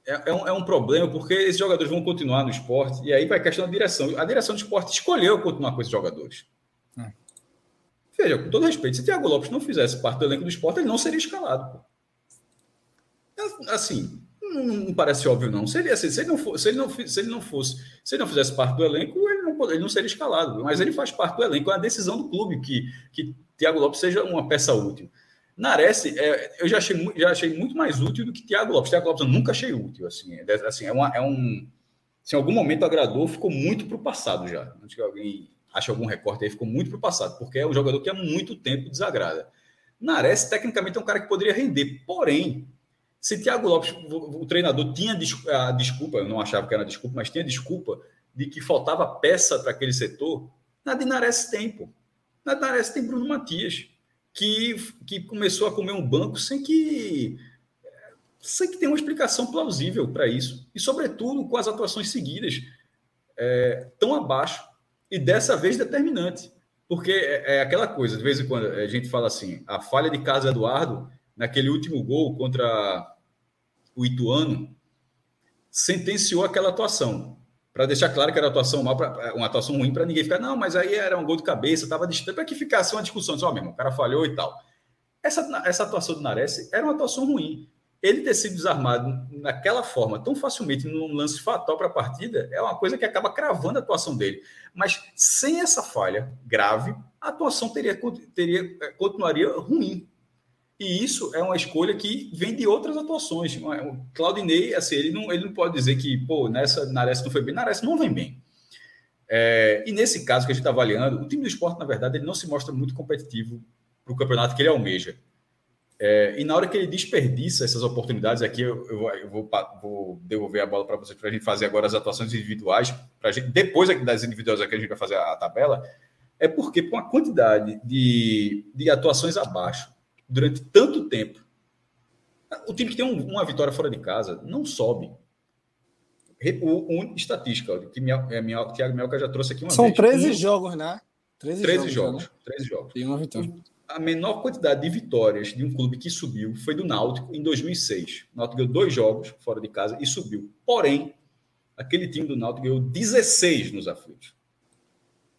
é, é, um, é um problema porque esses jogadores vão continuar no esporte, e aí vai a questão da direção. A direção do esporte escolheu continuar com esses jogadores. Hum. Veja, com todo respeito, se Thiago Lopes não fizesse parte do elenco do esporte, ele não seria escalado. Pô. Assim, não, não, parece óbvio, não. Se ele, assim, se, ele não for, se, ele não, se ele não fosse, se ele não fizesse parte do elenco, ele não, ele não seria escalado. Mas ele faz parte do elenco, é uma decisão do clube que, que Thiago Lopes seja uma peça útil. Nares, é, eu já achei, já achei muito mais útil do que Thiago Lopes. Thiago Lopes eu nunca achei útil. Assim, é, assim, é, uma, é um. Se em algum momento agradou, ficou muito para o passado já. Antes que alguém ache algum recorte aí, ficou muito para o passado, porque é um jogador que há muito tempo desagrada. Nares, tecnicamente, é um cara que poderia render, porém, se Thiago Lopes, o treinador, tinha a desculpa, eu não achava que era desculpa, mas tinha desculpa de que faltava peça para aquele setor, na Dinares tem, pô. Na Dinares tem Bruno Matias, que, que começou a comer um banco sem que sem que tenha uma explicação plausível para isso. E, sobretudo, com as atuações seguidas é, tão abaixo e dessa vez determinante. Porque é, é aquela coisa, de vez em quando a gente fala assim, a falha de Carlos Eduardo naquele último gol contra o Ituano, sentenciou aquela atuação. Para deixar claro que era atuação mal, uma atuação ruim para ninguém ficar, não, mas aí era um gol de cabeça, estava distante, para que ficasse uma discussão, ó, oh, meu irmão, o cara falhou e tal. Essa, essa atuação do Nares era uma atuação ruim. Ele ter sido desarmado naquela forma, tão facilmente, num lance fatal para a partida, é uma coisa que acaba cravando a atuação dele. Mas sem essa falha grave, a atuação teria, teria continuaria ruim. E isso é uma escolha que vem de outras atuações. O Claudinei, assim, ele não, ele não pode dizer que, pô, nessa Nares não foi bem. Nares não vem bem. É, e nesse caso que a gente está avaliando, o time do esporte, na verdade, ele não se mostra muito competitivo para o campeonato que ele almeja. É, e na hora que ele desperdiça essas oportunidades, aqui eu, eu, eu vou, vou, devolver a bola para vocês para a gente fazer agora as atuações individuais. Gente, depois das individuais aqui, a gente vai fazer a, a tabela. É porque, com a quantidade de, de atuações abaixo durante tanto tempo. O time que tem um, uma vitória fora de casa não sobe. O, o estatística, que minha, é, minha, o Thiago Melca já trouxe aqui uma São vez. 13 um, jogos, né? 13, 13 jogos. Né? 13 jogos. Tem uma vitória. A menor quantidade de vitórias de um clube que subiu foi do Náutico em 2006. O Náutico ganhou dois jogos fora de casa e subiu. Porém, aquele time do Náutico ganhou 16 nos aflitos.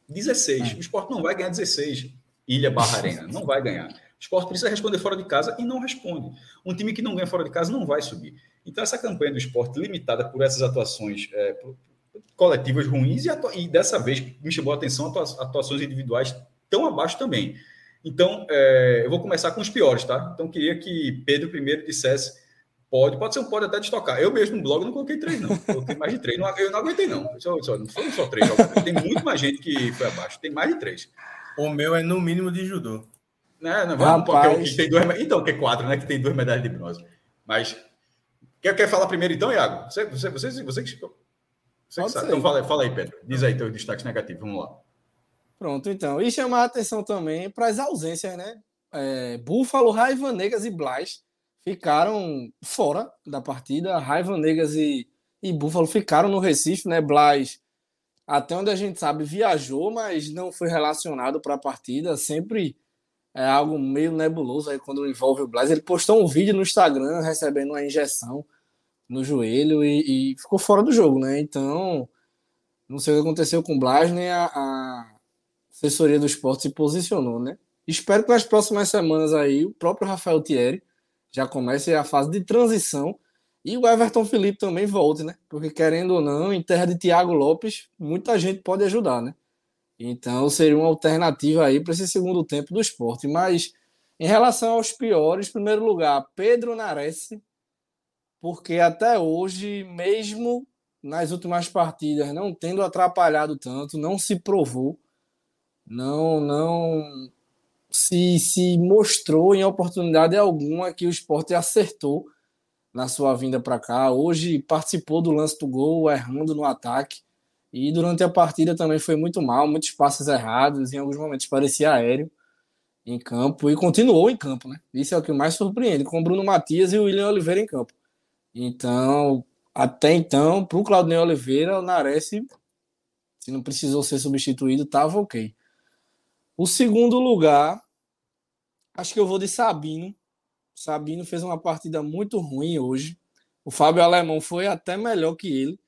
16. É. O esporte não vai ganhar 16. Ilha Barra Arena. Não vai ganhar. Esporte precisa responder fora de casa e não responde. Um time que não ganha fora de casa não vai subir. Então, essa campanha do esporte, limitada por essas atuações é, coletivas ruins, e, e, dessa vez me chamou a atenção atuações individuais tão abaixo também. Então, é, eu vou começar com os piores, tá? Então, queria que Pedro primeiro dissesse Pode, pode ser um pode até destocar. Eu mesmo no blog não coloquei três, não. Coloquei mais de três. Não, eu não aguentei, não. Só, só, não foram só três. Tem muito mais gente que foi abaixo. Tem mais de três. O meu é no mínimo de judô. Né? Não, vamos, Rapaz... porque, que tem então, que é quatro, né? Que tem duas medalhas de bronze. Mas. Quer, quer falar primeiro, então, Iago? Você, você, você, você, você, você que sabe. Então, fala, fala aí, Pedro. Diz aí teu destaque negativo. Vamos lá. Pronto, então. E chamar a atenção também para as ausências, né? É, Búfalo, Raiva Negas e Blas ficaram fora da partida. Raiva Negas e, e Búfalo ficaram no Recife, né? Blas, até onde a gente sabe, viajou, mas não foi relacionado para a partida. Sempre é algo meio nebuloso aí quando envolve o Blas. Ele postou um vídeo no Instagram recebendo uma injeção no joelho e, e ficou fora do jogo, né? Então, não sei o que aconteceu com o Blas, nem a, a assessoria do esporte se posicionou, né? Espero que nas próximas semanas aí o próprio Rafael Thierry já comece a fase de transição e o Everton Felipe também volte, né? Porque querendo ou não, em terra de Thiago Lopes, muita gente pode ajudar, né? Então seria uma alternativa aí para esse segundo tempo do esporte. Mas em relação aos piores, primeiro lugar, Pedro Nares, porque até hoje, mesmo nas últimas partidas, não tendo atrapalhado tanto, não se provou, não, não se, se mostrou em oportunidade alguma que o esporte acertou na sua vinda para cá. Hoje participou do lance do gol, errando no ataque. E durante a partida também foi muito mal, muitos passes errados, em alguns momentos parecia aéreo em campo e continuou em campo, né? Isso é o que mais surpreende, com Bruno Matias e o William Oliveira em campo. Então, até então, para o Claudinei Oliveira, o Nares, se não precisou ser substituído, estava ok. O segundo lugar, acho que eu vou de Sabino. Sabino fez uma partida muito ruim hoje. O Fábio Alemão foi até melhor que ele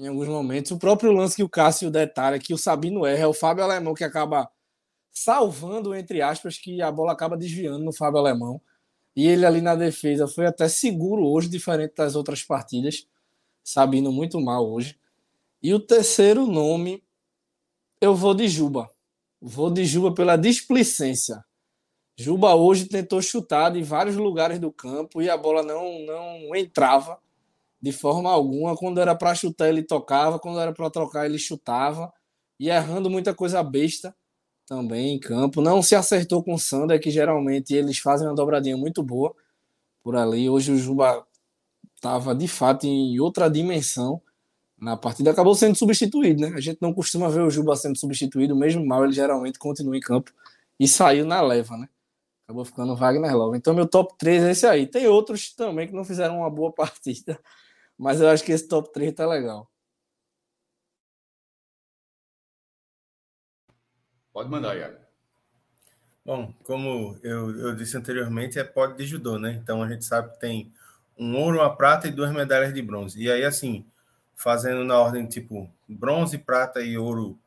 em alguns momentos. O próprio lance que o Cássio detalha, que o Sabino erra, é o Fábio Alemão que acaba salvando, entre aspas, que a bola acaba desviando no Fábio Alemão. E ele ali na defesa foi até seguro hoje, diferente das outras partidas. Sabino muito mal hoje. E o terceiro nome, eu vou de Juba. Vou de Juba pela displicência. Juba hoje tentou chutar de vários lugares do campo e a bola não, não entrava de forma alguma. Quando era para chutar, ele tocava, quando era para trocar, ele chutava e errando muita coisa besta também em campo. Não se acertou com o Sander, que geralmente eles fazem uma dobradinha muito boa por ali. Hoje o Juba estava de fato em outra dimensão na partida, acabou sendo substituído, né? A gente não costuma ver o Juba sendo substituído, mesmo mal ele geralmente continua em campo e saiu na leva, né? Acabou ficando Wagner Love. Então, meu top 3 é esse aí. Tem outros também que não fizeram uma boa partida, mas eu acho que esse top 3 tá legal. Pode mandar, Iago. Bom, como eu, eu disse anteriormente, é pódio de judô, né? Então a gente sabe que tem um ouro, uma prata e duas medalhas de bronze. E aí, assim, fazendo na ordem tipo bronze, prata e ouro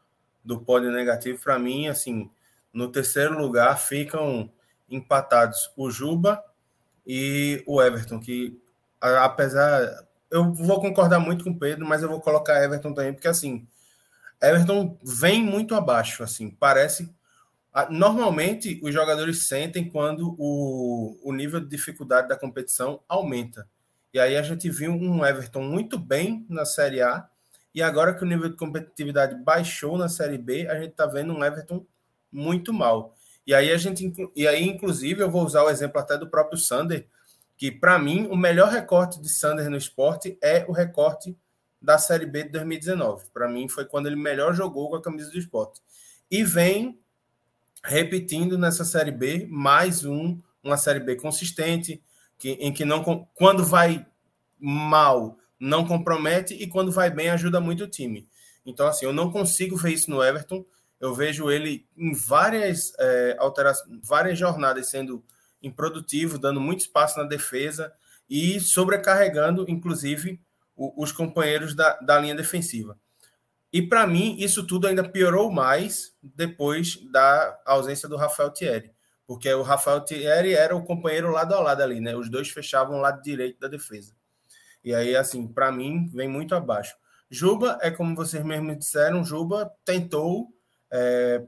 do pódio negativo, para mim, assim, no terceiro lugar ficam empatados o Juba e o Everton, que apesar. Eu vou concordar muito com o Pedro, mas eu vou colocar Everton também, porque assim, Everton vem muito abaixo, assim, parece. Normalmente os jogadores sentem quando o, o nível de dificuldade da competição aumenta. E aí a gente viu um Everton muito bem na Série A, e agora que o nível de competitividade baixou na Série B, a gente está vendo um Everton muito mal. E aí a gente e aí inclusive eu vou usar o exemplo até do próprio Sander, que para mim o melhor recorte de Sander no esporte é o recorte da Série B de 2019. Para mim foi quando ele melhor jogou com a camisa do esporte. E vem repetindo nessa Série B mais um uma Série B consistente, que, em que não quando vai mal não compromete e quando vai bem ajuda muito o time. Então, assim, eu não consigo ver isso no Everton. Eu vejo ele em várias é, alterações, várias jornadas sendo improdutivo, dando muito espaço na defesa e sobrecarregando, inclusive, o, os companheiros da, da linha defensiva. E para mim, isso tudo ainda piorou mais depois da ausência do Rafael Thierry porque o Rafael Thierry era o companheiro lado a lado ali, né? Os dois fechavam o lado direito da defesa. E aí, assim, para mim, vem muito abaixo. Juba é como vocês mesmos disseram, Juba tentou, é,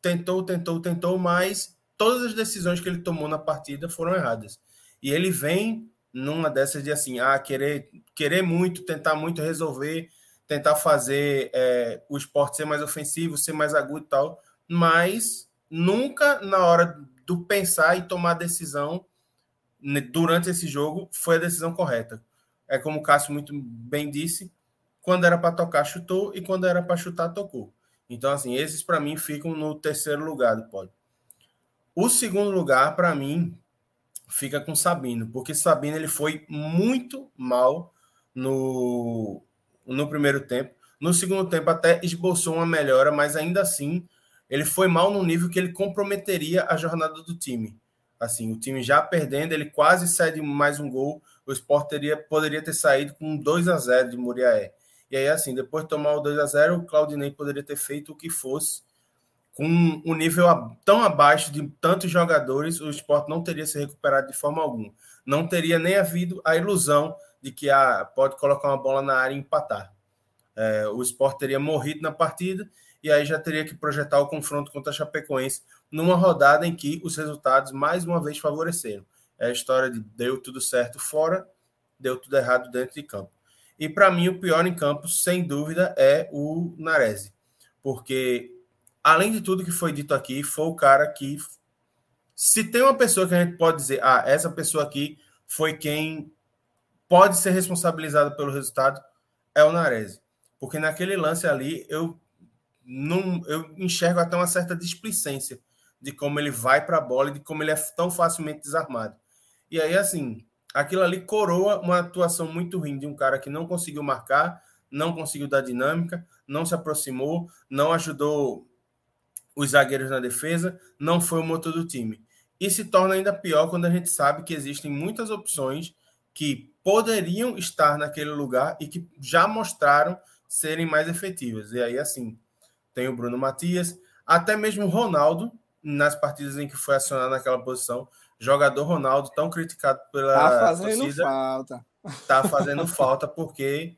tentou, tentou, tentou, mas todas as decisões que ele tomou na partida foram erradas. E ele vem numa dessas de assim, ah, querer, querer muito, tentar muito resolver, tentar fazer é, o esporte ser mais ofensivo, ser mais agudo e tal, mas nunca na hora do pensar e tomar decisão né, durante esse jogo foi a decisão correta. É como o Cássio muito bem disse, quando era para tocar, chutou, e quando era para chutar, tocou. Então, assim, esses para mim ficam no terceiro lugar do pódio. O segundo lugar, para mim, fica com Sabino, porque Sabino ele foi muito mal no, no primeiro tempo. No segundo tempo até esboçou uma melhora, mas ainda assim ele foi mal no nível que ele comprometeria a jornada do time. Assim, o time já perdendo, ele quase cede mais um gol. O Sport teria, poderia ter saído com 2 a 0 de Muriaé. E aí, assim, depois de tomar o 2 a 0 o Claudinei poderia ter feito o que fosse. Com um nível tão abaixo de tantos jogadores, o esporte não teria se recuperado de forma alguma. Não teria nem havido a ilusão de que ah, pode colocar uma bola na área e empatar. É, o esporte teria morrido na partida e aí já teria que projetar o confronto contra a Chapecoense numa rodada em que os resultados mais uma vez favoreceram. É a história de deu tudo certo fora, deu tudo errado dentro de campo. E para mim, o pior em campo, sem dúvida, é o Narese. Porque, além de tudo que foi dito aqui, foi o cara que. Se tem uma pessoa que a gente pode dizer, ah, essa pessoa aqui foi quem pode ser responsabilizado pelo resultado, é o Narese. Porque naquele lance ali, eu não eu enxergo até uma certa displicência de como ele vai para a bola e de como ele é tão facilmente desarmado. E aí, assim, aquilo ali coroa uma atuação muito ruim de um cara que não conseguiu marcar, não conseguiu dar dinâmica, não se aproximou, não ajudou os zagueiros na defesa, não foi o motor do time. E se torna ainda pior quando a gente sabe que existem muitas opções que poderiam estar naquele lugar e que já mostraram serem mais efetivas. E aí, assim, tem o Bruno Matias, até mesmo o Ronaldo, nas partidas em que foi acionado naquela posição, jogador Ronaldo, tão criticado pela tá fazendo torcida, falta. Tá fazendo falta porque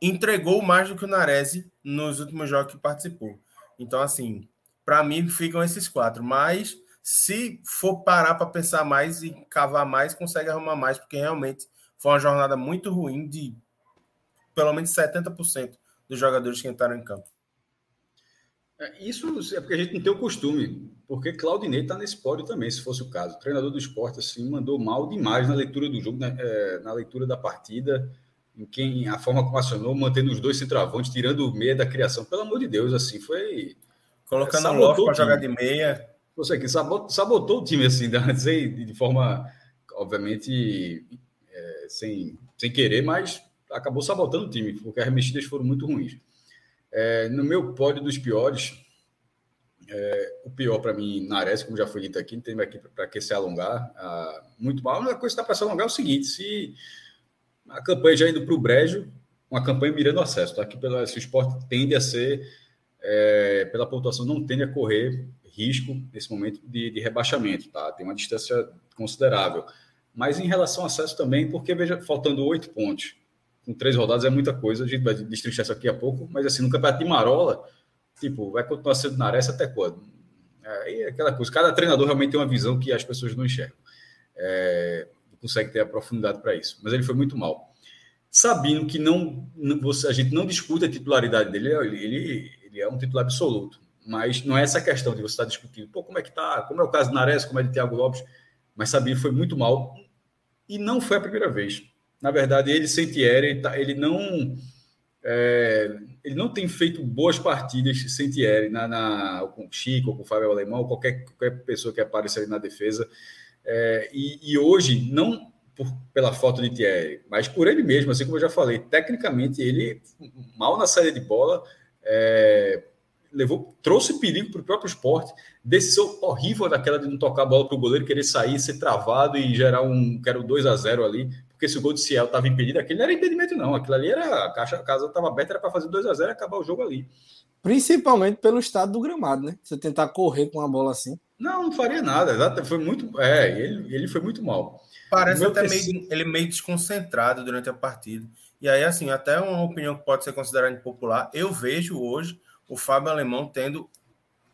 entregou mais do que o Narese nos últimos jogos que participou. Então, assim, para mim ficam esses quatro. Mas se for parar para pensar mais e cavar mais, consegue arrumar mais, porque realmente foi uma jornada muito ruim de pelo menos 70% dos jogadores que entraram em campo. É, isso é porque a gente não tem o costume, porque Claudinei está nesse pódio também, se fosse o caso. O treinador do esporte assim, mandou mal demais na leitura do jogo, né? é, na leitura da partida, em quem a forma como acionou, mantendo os dois centroavantes, tirando o meia da criação. Pelo amor de Deus, assim, foi. Colocando o Love para jogar de meia. Você aqui sabotou, sabotou o time, assim, de, de forma, obviamente, é, sem, sem querer, mas acabou sabotando o time, porque as mexidas foram muito ruins. É, no meu pódio dos piores, é, o pior para mim, Nares, como já foi dito aqui, não tem aqui para que se alongar. Ah, muito mal. A coisa que está para se alongar é o seguinte: se a campanha já indo para o brejo, uma campanha mirando acesso, tá? Que pelo, se o esporte tende a ser, é, pela pontuação, não tende a correr risco nesse momento de, de, rebaixamento, tá? Tem uma distância considerável. Mas em relação ao acesso também, porque veja, faltando oito pontos com três rodadas é muita coisa. A gente vai destrinchar isso aqui a pouco, mas assim, no campeonato de Marola, tipo, vai continuar sendo Nares até quando? Aí é aquela coisa. Cada treinador realmente tem uma visão que as pessoas não enxergam. É, consegue ter a profundidade para isso. Mas ele foi muito mal. Sabendo que não, você, a gente não discute a titularidade dele, ele, ele é um titular absoluto. Mas não é essa questão de você estar discutindo, pô, como é que tá? Como é o caso do Nares, como é de Thiago Lopes. Mas Sabino foi muito mal. E não foi a primeira vez na verdade, ele sem Thierry, ele, tá, ele não é, ele não tem feito boas partidas sem Thierry, na, na, com o Chico, com o Fábio Alemão, qualquer, qualquer pessoa que apareça ali na defesa. É, e, e, hoje, não por, pela falta de Thierry, mas por ele mesmo, assim como eu já falei, tecnicamente ele, mal na saída de bola, é, levou, trouxe perigo para o próprio esporte, decisão horrível daquela de não tocar a bola para o goleiro, querer sair, ser travado e gerar um, quero 2 a 0 ali porque se o gol de Ciel estava impedido, aquele não era impedimento, não. Aquilo ali era. A, caixa, a casa estava aberta, era para fazer 2 a 0 e acabar o jogo ali. Principalmente pelo estado do gramado, né? Você tentar correr com a bola assim. Não, não faria nada. Foi muito. É, ele, ele foi muito mal. Parece até meio, ele meio desconcentrado durante a partida. E aí, assim, até uma opinião que pode ser considerada impopular, eu vejo hoje o Fábio Alemão tendo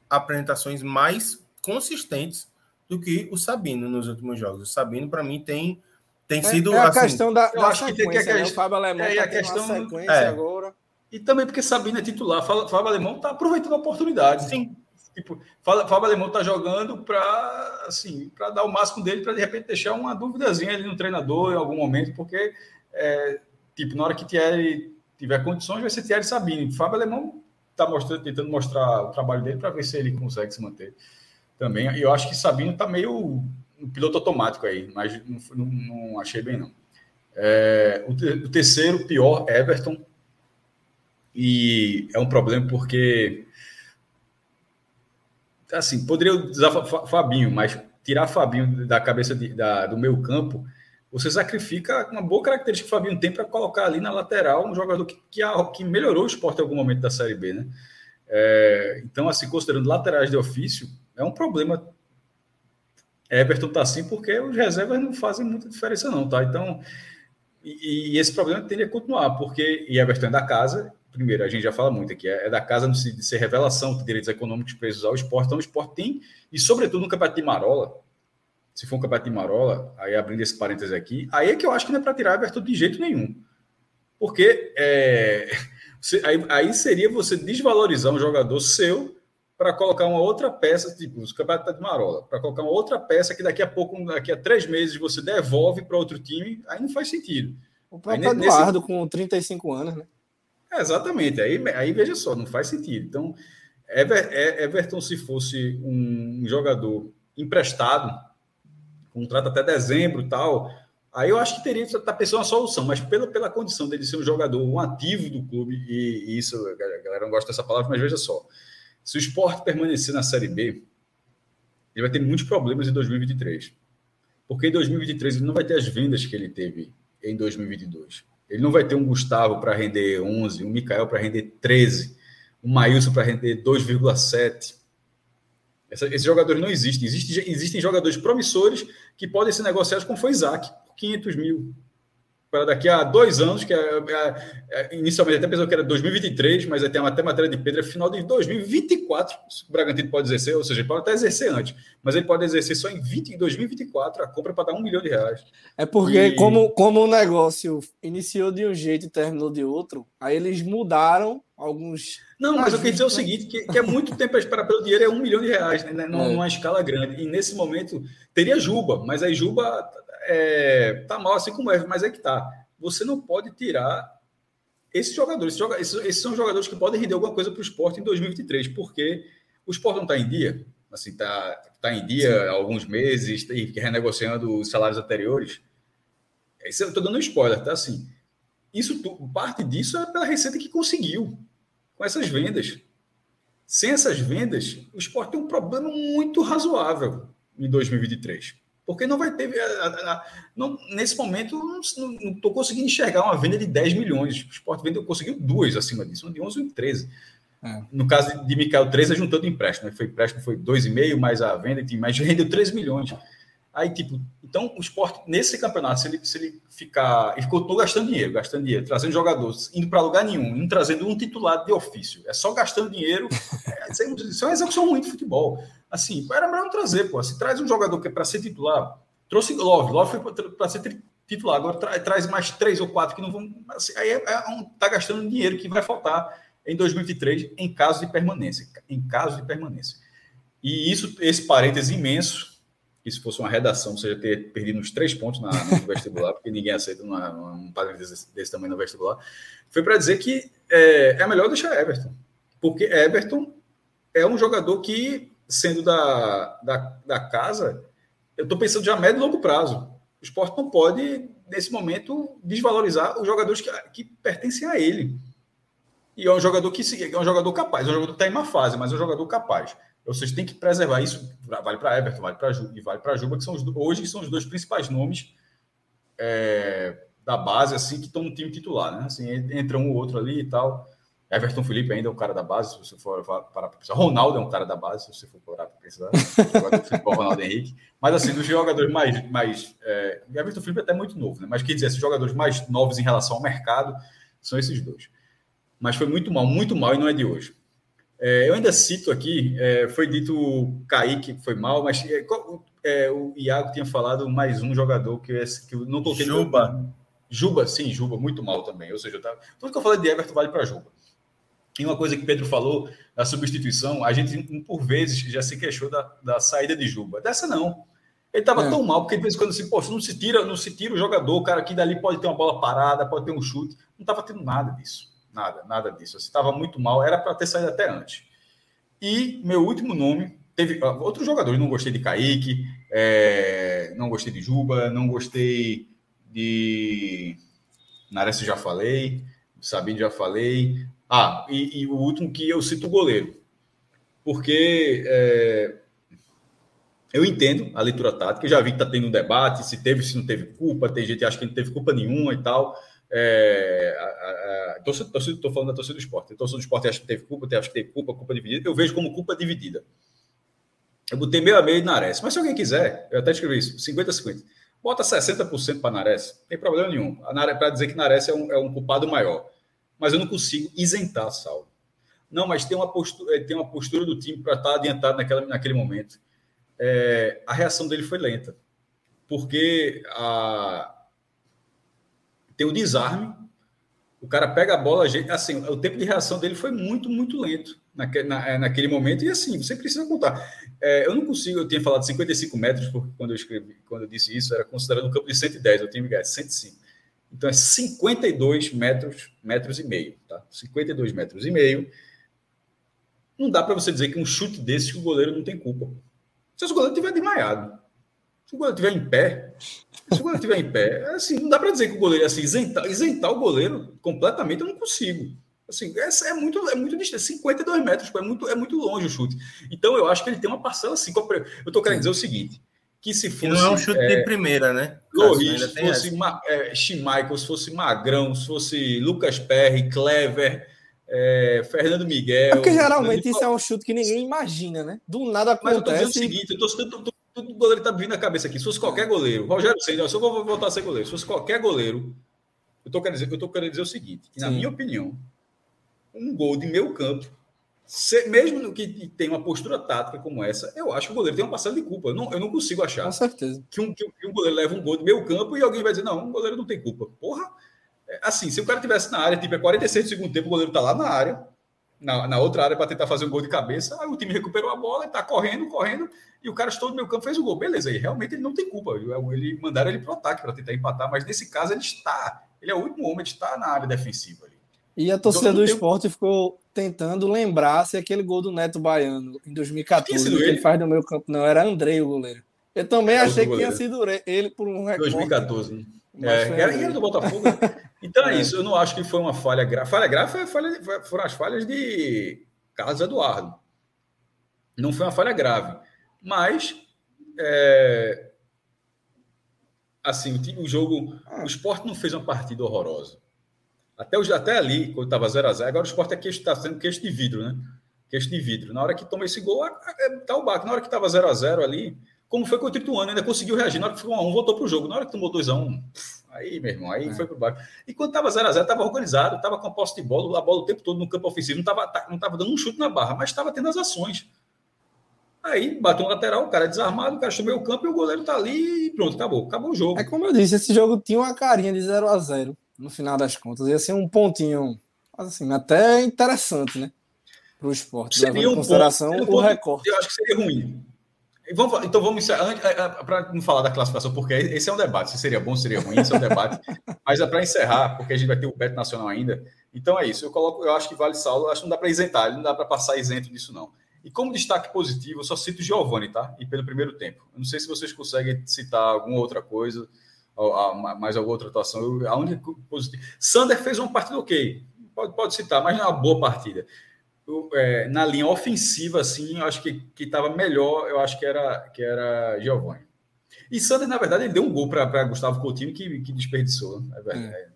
apresentações mais consistentes do que o Sabino nos últimos jogos. O Sabino, para mim, tem tem sido. É, é a assim, questão da, eu da acho que tem que sequência, a né? questão- O Fábio Alemão é, tá a uma questão- sequência é. agora. E também porque Sabino é titular. Fábio Alemão está aproveitando a oportunidade. Sim. Tipo, Fábio Alemão está jogando para assim, dar o máximo dele, para de repente deixar uma duvidazinha ali no treinador em algum momento, porque é, tipo, na hora que Thierry tiver condições, vai ser Thierry Sabino. Fábio Alemão está mostrando, tentando mostrar o trabalho dele para ver se ele consegue se manter também. E eu acho que Sabino está meio um piloto automático aí, mas não, não- não achei bem, não. É, o, o terceiro, pior, Everton. E é um problema porque. Assim, poderia usar Fa- Fa- Fabinho, mas tirar Fabinho da cabeça de- da- do meu campo, você sacrifica uma boa característica que o Fabinho tem para colocar ali na lateral um jogador que, que, que melhorou o esporte em algum momento da Série B, né? É, então, assim, considerando laterais de ofício, é um problema. Everton tá assim porque os reservas não fazem muita diferença, não, tá? Então, e, e esse problema tende a continuar, porque e Everton é da casa. Primeiro, a gente já fala muito aqui, é é da casa de ser revelação, tem direitos econômicos presos ao esporte. Então, o esporte tem, e sobretudo no campeonato de Marola, se for um campeonato de Marola, aí abrindo esse parênteses aqui, aí é que eu acho que não é para tirar Everton de jeito nenhum. Porque é, aí, aí seria você desvalorizar um jogador seu para colocar uma outra peça, tipo, os campeonatos de Marola, para colocar uma outra peça que daqui a pouco, daqui a três meses, você devolve para outro time, aí não faz sentido. O próprio Aí, nesse- Eduardo, com 35 anos, né? É, exatamente. Aí, aí veja só, não faz sentido. Então, Ever- Everton, se fosse um jogador emprestado, contrato até dezembro tal, aí eu acho que teria que estar pensando uma solução, mas pela, pela condição dele ser um jogador, um ativo do clube, e, e isso, a galera não gosta dessa palavra, mas veja só, se o esporte permanecer na Série B, ele vai ter muitos problemas em 2023. Porque em 2023 ele não vai ter as vendas que ele teve em 2022. Ele não vai ter um Gustavo para render 11, um Mikael para render 13, um Maílson para render 2,7. Essa- Esses jogadores não existem. Existem, existem jogadores promissores que podem ser negociados, como foi Isaac, por 500 mil. Para daqui a dois anos, que é, é- é- inicialmente até pensou que era 2023, mas aí tem até matéria de Pedro, é final de 2024. O Bragantino pode exercer, ou seja, ele pode até exercer antes, mas ele pode exercer só em 20, em 2024 a compra para dar um milhão de reais. É porque, E- como, como o negócio iniciou de um jeito e terminou de outro, aí eles mudaram alguns. Não, mas eu queria dizer o né? seguinte, que, que é muito tempo a esperar pelo dinheiro, é um milhão de reais, né, numa, É. numa escala grande. E nesse momento teria Juba, mas aí Juba é, tá mal assim como é, mas é que tá. Você não pode tirar esses jogadores. Esses, esses- são jogadores que podem render alguma coisa para o esporte em 2023, porque o esporte não está em dia, assim, tá, tá em dia há alguns meses, e renegociando os salários anteriores. Isso eu estou dando um spoiler, tá? Assim, isso parte disso é pela receita que conseguiu com essas vendas. Sem essas vendas, o esporte tem um problema muito razoável em 2023. Porque não vai ter. a- a- a- não- nesse momento, não estou conseguindo enxergar uma venda de 10 milhões. O esporte vendeu, conseguiu duas acima disso, uma de 11 e 13. É. No caso de, Mikael 13, é juntando empréstimo. Foi empréstimo, foi 2,5 mais a venda, tem mais rendeu 13 milhões. Aí, tipo, então o esporte, nesse campeonato, se ele, se ele ficar. Ele continuou gastando dinheiro, gastando dinheiro, trazendo jogadores, indo para lugar nenhum, indo trazendo um titular de ofício. É só gastando dinheiro. É, isso é- isso é uma execução ruim de futebol. Assim, era melhor não trazer, pô. Se traz um jogador que é para ser titular, trouxe Love, Love foi para ser titular, agora tra- traz mais três ou quatro que não vão. assim, aí é, é um, tá gastando dinheiro que vai faltar em 2023 em caso de permanência. Em caso de permanência. E isso, esse parêntese imenso, que se fosse uma redação, você já ter perdido uns três pontos na, no vestibular, porque ninguém aceita uma, um parêntese desse, desse tamanho no vestibular, foi para dizer que é, é melhor deixar Everton. Porque Everton é um jogador que, sendo da, da, da casa, eu estou pensando já a médio e longo prazo. O esporte não pode, nesse momento, desvalorizar os jogadores que, que pertencem a ele. E é um jogador que é um jogador capaz, é um jogador que está em uma fase, mas é um jogador capaz. Ou seja, tem que preservar isso. Vale para Everton, vale para Ju e vale para Juba, que são os, hoje são os dois principais nomes é, da base, assim, que estão no time titular, né? Assim, entra um ou outro ali e tal. Everton Felipe ainda é um cara da base, se você for parar para pensar. Ronaldo é um cara da base, se você for parar para pensar. Ronaldo Henrique. Mas, assim, dos jogadores mais. mais é, Everton Felipe é até muito novo, né? Mas quer dizer, esses jogadores mais novos em relação ao mercado são esses dois. Mas foi muito mal, muito mal e não é de hoje. É, eu ainda cito aqui, é, foi dito Kaique que foi mal, mas é, é, o Iago tinha falado mais um jogador que, eu, que eu não coloquei. Juba. No... Juba, sim, Juba, muito mal também. Ou seja, eu tava... tudo que eu falei de Everton vale para Juba. E uma coisa que Pedro falou da substituição, a gente, por vezes, já se queixou da, da saída de Juba. Dessa não. Ele estava é. tão mal, porque de vez em quando assim, poxa, não se tira, não se tira o jogador, o cara aqui dali pode ter uma bola parada, pode ter um chute. Não estava tendo nada disso. Nada, nada disso. Estava muito mal, era para ter saído até antes. E meu último nome, teve outros jogadores, não gostei de Kaique, é, não gostei de Juba, não gostei de. Nares já falei, Sabino já falei, ah, e, e, o último que eu cito o goleiro. Porque é, eu entendo a leitura tática, eu já vi que está tendo um debate, se teve, se não teve culpa, tem gente que acha que não teve culpa nenhuma e tal. Estou falando da torcida do esporte. A torcida do esporte acha que teve culpa, acha que teve culpa, culpa dividida. Eu vejo como culpa dividida. Eu botei meio a meio na Nares. Mas se alguém quiser, eu até escrevi isso, 50-50. Bota 60% para Nares. Não tem problema nenhum. Para dizer que Nares é um, é um culpado maior mas eu não consigo isentar Saulo. Não, mas tem uma postura, eh, tem uma postura do time para estar tá adiantado naquela, naquele momento. É, a reação dele foi lenta, porque a, tem o desarme, o cara pega a bola, assim, o tempo de reação dele foi muito, muito lento naquele, na, eh, naquele momento, e assim, você precisa contar. É, eu não consigo, eu tinha falado 55 metros, porque quando eu escrevi, quando eu disse isso, era considerando um campo de 110, eu tinha me 105. Então é 52 metros, metros e meio, tá? 52 metros e meio. Não dá para você dizer que um chute desse o goleiro não tem culpa. Se o goleiro estiver desmaiado, se o goleiro estiver em pé, se o goleiro estiver em pé, é assim, não dá para dizer que o goleiro assim isentar, isentar o goleiro completamente, eu não consigo. Assim, essa é muito é muito distante, 52 metros, é muito é muito longe o chute. Então eu acho que ele tem uma parcela assim, eu estou querendo dizer o seguinte, que se fosse. não é um chute é, de primeira, né? Loris, se fosse Ma, é, Schmeichel, se fosse Magrão, se fosse Lucas Perry, Clever, é, Fernando Miguel. É porque geralmente isso é um chute que ninguém imagina, né? Do nada acontece. Mas eu tô dizendo o seguinte: eu tô, tô, tô, todo goleiro tá vindo na cabeça aqui. Se fosse qualquer goleiro, Rogério Senna, se eu vou voltar a ser goleiro, se fosse qualquer goleiro, eu tô querendo dizer, eu tô querendo dizer o seguinte: que, na minha opinião, um gol de meio campo se, mesmo que tenha uma postura tática como essa, eu acho que o goleiro tem uma passada de culpa. Eu não, eu não consigo achar Com certeza. Que, um, que, um goleiro leva um gol do meio campo e alguém vai dizer, não, o goleiro não tem culpa. Porra, é, assim, se o cara tivesse na área, tipo, é 46 do segundo tempo, o goleiro tá lá na área, na, na outra área para tentar fazer um gol de cabeça, aí o time recuperou a bola, está correndo, correndo, e o cara estou no meio campo fez o gol. Beleza, aí realmente ele não tem culpa. Ele mandaram ele para o ataque para tentar empatar, mas nesse caso ele está, ele é o último homem, ele está na área defensiva ali. E a torcida então, do esporte ficou tentando lembrar se aquele gol do Neto Baiano em 2014, que ele. ele faz no meu campo, não, era Andrei o goleiro. Eu também é achei que tinha sido ele por um recorde. 2014, né? É, era, era do Botafogo. Então é. é. isso, eu não acho que foi uma falha grave. Falha grave foi falha, foram as falhas de Carlos Eduardo. Não foi uma falha grave. Mas é, assim, o, jogo. O esporte não fez uma partida horrorosa. Até, os, até ali, quando estava 0x0, agora o esporte está sendo queixo de vidro, né? Queixo de vidro. Na hora que toma esse gol, tá o baque. Na hora que estava 0x0 ali, como foi contra o Ituano, ainda conseguiu reagir. Na hora que ficou 1x1, voltou para o jogo. Na hora que tomou 2x1, aí, meu irmão, aí é. foi para o baixo. E quando estava 0x0, estava organizado, estava com a posse de bola, a bola o tempo todo no campo ofensivo, não estava não tava dando um chute na barra, mas estava tendo as ações. Aí bateu um lateral, o cara é desarmado, o cara chamou o campo e o goleiro tá ali e pronto, acabou. Acabou o jogo. É como eu disse, esse jogo tinha uma carinha de 0 a 0 no final das contas. Ia ser um pontinho, assim, até interessante, né? Para o esporte. Seria um em consideração ponto, o recorte. Eu acho que seria ruim. Vamos, então vamos é, é, para não falar da classificação, porque esse é um debate. Se seria bom, se seria ruim, esse é um debate. Mas é para encerrar, porque a gente vai ter o Beto Nacional ainda. Então é isso. Eu coloco, eu acho que Vale Saulo, acho que não dá para isentar, não dá para passar isento disso, não. E como destaque positivo, eu só cito Giovanni, tá? E pelo primeiro tempo. Eu não sei se vocês conseguem citar alguma outra coisa mais alguma outra atuação. Eu, a única positiva. Sander fez uma partida ok, pode, pode citar, mas não é uma boa partida. É, na linha ofensiva, assim, eu acho que estava melhor, eu acho que era, que era Giovanni. E Sander, na verdade, ele deu um gol para Gustavo Coutinho que, que desperdiçou. Né? É.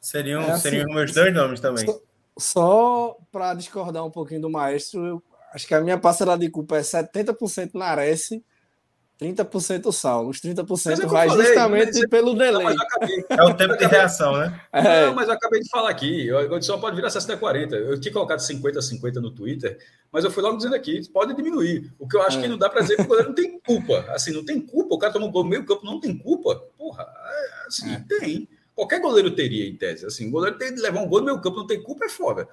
Seriam, é assim, seriam meus dois nomes também. Só, só para discordar um pouquinho do maestro, eu acho que a minha parcela de culpa é 70% na Ares 30% Saulo. Os 30% é vai falei, justamente pelo delay. é o tempo de reação, né? É. Não, mas eu acabei de falar aqui. O só pode virar 60 40. Eu tinha colocado 50 50 no Twitter, mas eu fui logo dizendo aqui, pode diminuir. O que eu acho é. que não dá para dizer que o goleiro não tem culpa. Assim, não tem culpa. O cara tomou gol no meio campo, não tem culpa. Porra, é, assim, é. tem. Qualquer goleiro teria, em tese. Assim, o goleiro tem de levar um gol no meio campo, não tem culpa, é foda.